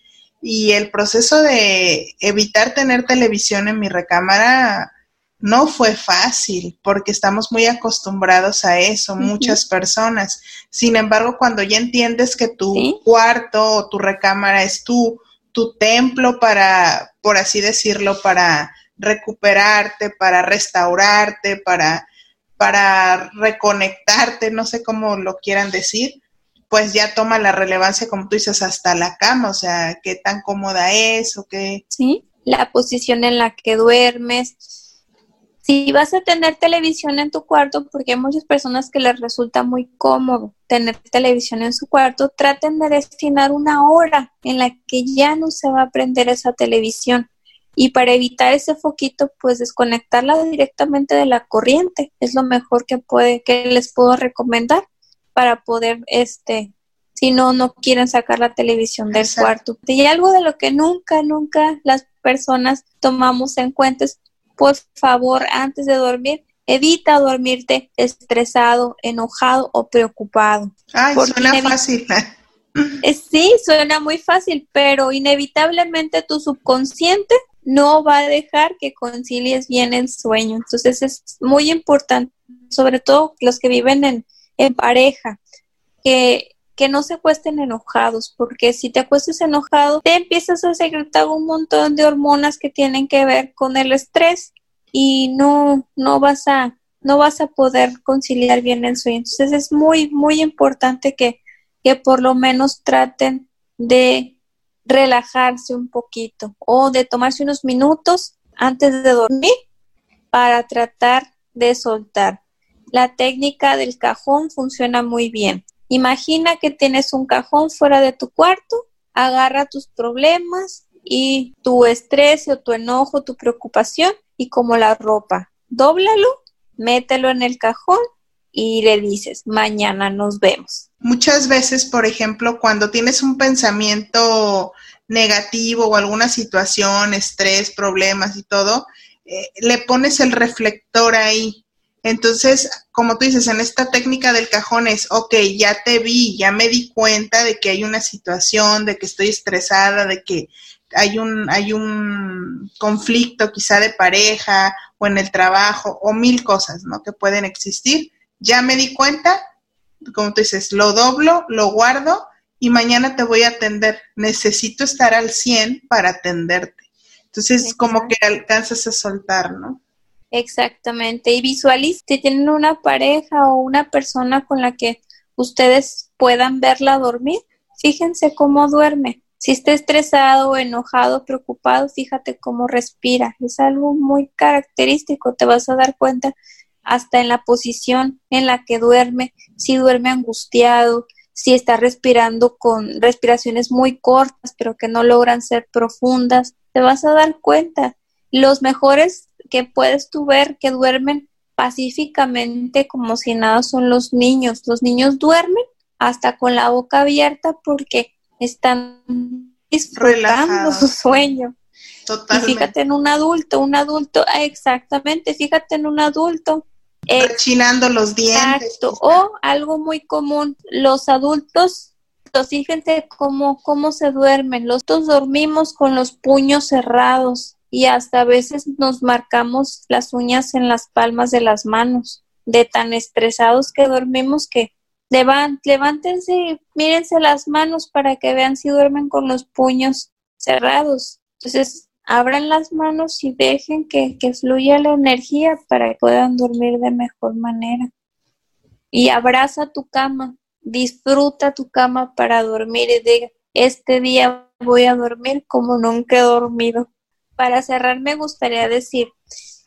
[SPEAKER 1] Y el proceso de evitar tener televisión en mi recámara no fue fácil porque estamos muy acostumbrados a eso, muchas personas. Sin embargo, cuando ya entiendes que tu cuarto o tu recámara es tu, tu templo para, por así decirlo, para recuperarte, para restaurarte, para, para reconectarte, no sé cómo lo quieran decir, pues ya toma la relevancia, como tú dices, hasta la cama, o sea, qué tan cómoda es o qué.
[SPEAKER 2] Sí, la posición en la que duermes, si vas a tener televisión en tu cuarto, porque hay muchas personas que les resulta muy cómodo tener televisión en su cuarto, traten de destinar una hora en la que ya no se va a prender esa televisión. Y para evitar ese foquito, pues desconectarla directamente de la corriente es lo mejor que puede, que les puedo recomendar para poder, este, si no, no quieren sacar la televisión del cuarto. Y algo de lo que nunca, nunca las personas tomamos en cuenta es por favor, antes de dormir, evita dormirte estresado, enojado o preocupado.
[SPEAKER 1] Ay, suena fácil. [laughs]
[SPEAKER 2] Eh, sí, suena muy fácil, pero inevitablemente tu subconsciente no va a dejar que concilies bien el sueño. Entonces es muy importante, sobre todo los que viven en, en pareja, que, que no se acuesten enojados, porque si te acuestas enojado, te empiezas a secretar un montón de hormonas que tienen que ver con el estrés y no, no vas a no vas a poder conciliar bien el sueño. Entonces es muy, muy importante que, que por lo menos traten de relajarse un poquito o de tomarse unos minutos antes de dormir para tratar de soltar. La técnica del cajón funciona muy bien. Imagina que tienes un cajón fuera de tu cuarto, agarra tus problemas y tu estrés o tu enojo, tu preocupación y como la ropa. Dóblalo, mételo en el cajón y le dices, mañana nos vemos.
[SPEAKER 1] Muchas veces, por ejemplo, cuando tienes un pensamiento negativo o alguna situación, estrés, problemas y todo, eh, le pones el reflector ahí. Entonces, como tú dices, en esta técnica del cajón es, ok, ya te vi, ya me di cuenta de que hay una situación, de que estoy estresada, de que hay un, hay un conflicto quizá de pareja o en el trabajo o mil cosas, ¿no? Que pueden existir. Ya me di cuenta, como tú dices, lo doblo, lo guardo y mañana te voy a atender. Necesito estar al 100 para atenderte. Entonces, como que alcanzas a soltar, ¿no?
[SPEAKER 2] Exactamente. Y visualiza si tienen una pareja o una persona con la que ustedes puedan verla dormir. Fíjense cómo duerme si está estresado, enojado, preocupado, fíjate cómo respira. Es algo muy característico, te vas a dar cuenta hasta en la posición en la que duerme, si duerme angustiado, si está respirando con respiraciones muy cortas, pero que no logran ser profundas, te vas a dar cuenta. Los mejores que puedes tú ver que duermen pacíficamente como si nada son los niños. Los niños duermen hasta con la boca abierta porque están disfrutando su sueño. Totalmente. Y fíjate en un adulto, un adulto, ah, exactamente, fíjate en un adulto.
[SPEAKER 1] Eh, Rechinando los dientes.
[SPEAKER 2] O algo muy común, los adultos, fíjense cómo, cómo se duermen. Los dos dormimos con los puños cerrados y hasta a veces nos marcamos las uñas en las palmas de las manos, de tan estresados que dormimos que levántense y mírense las manos para que vean si duermen con los puños cerrados. Entonces, abran las manos y dejen que, que fluya la energía para que puedan dormir de mejor manera. Y abraza tu cama, disfruta tu cama para dormir y diga, este día voy a dormir como nunca he dormido. Para cerrar, me gustaría decir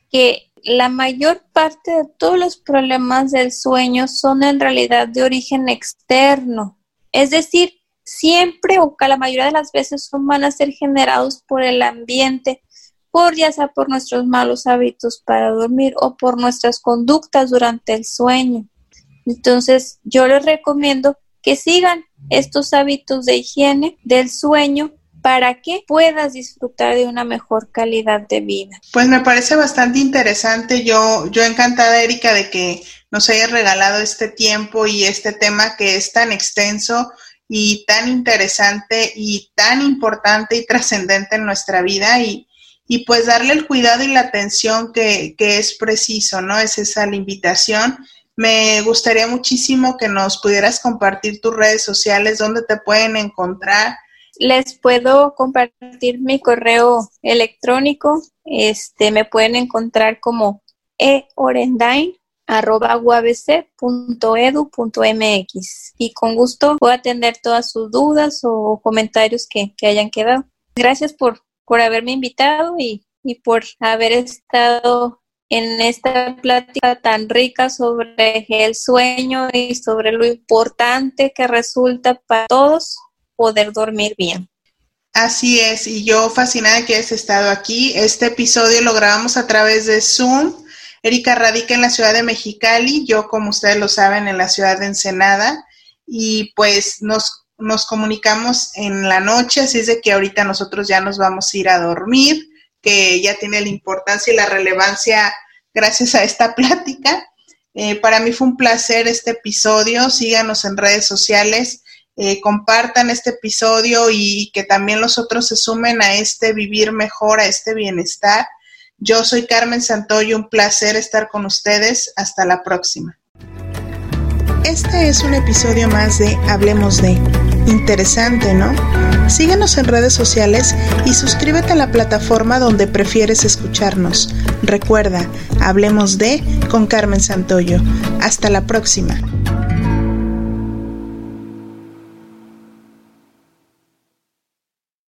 [SPEAKER 2] que la mayor parte de todos los problemas del sueño son en realidad de origen externo. Es decir, siempre o la mayoría de las veces son, van a ser generados por el ambiente, por ya sea por nuestros malos hábitos para dormir o por nuestras conductas durante el sueño. Entonces, yo les recomiendo que sigan estos hábitos de higiene del sueño para que puedas disfrutar de una mejor calidad de vida.
[SPEAKER 1] Pues me parece bastante interesante. Yo, yo encantada, Erika, de que nos hayas regalado este tiempo y este tema que es tan extenso y tan interesante y tan importante y trascendente en nuestra vida y, y, pues darle el cuidado y la atención que, que es preciso, ¿no? Es esa la invitación. Me gustaría muchísimo que nos pudieras compartir tus redes sociales, dónde te pueden encontrar
[SPEAKER 2] les puedo compartir mi correo electrónico. Este, me pueden encontrar como eorendain.uabc.edu.mx y con gusto a atender todas sus dudas o comentarios que, hayan quedado. Gracias por, por haberme invitado y, y por haber estado en esta plática tan rica sobre el sueño y sobre lo importante que resulta para todos poder dormir bien.
[SPEAKER 1] Así es, y yo fascinada que hayas estado aquí. Este episodio lo grabamos a través de Zoom. Erika radica en la ciudad de Mexicali, yo como ustedes lo saben en la ciudad de Ensenada y pues nos, nos comunicamos en la noche, así es de que ahorita nosotros ya nos vamos a ir a dormir, que ya tiene la importancia y la relevancia gracias a esta [laughs] plática. Eh, para mí fue un placer este episodio, síganos en redes sociales eh, compartan este episodio y que también los otros se sumen a este vivir mejor, a este bienestar. Yo soy Carmen Santoyo, un placer estar con ustedes. Hasta la próxima. Este es un episodio más de Hablemos de. Interesante, ¿no? Síguenos en redes sociales y suscríbete a la plataforma donde prefieres escucharnos. Recuerda, Hablemos de con Carmen Santoyo. Hasta la próxima.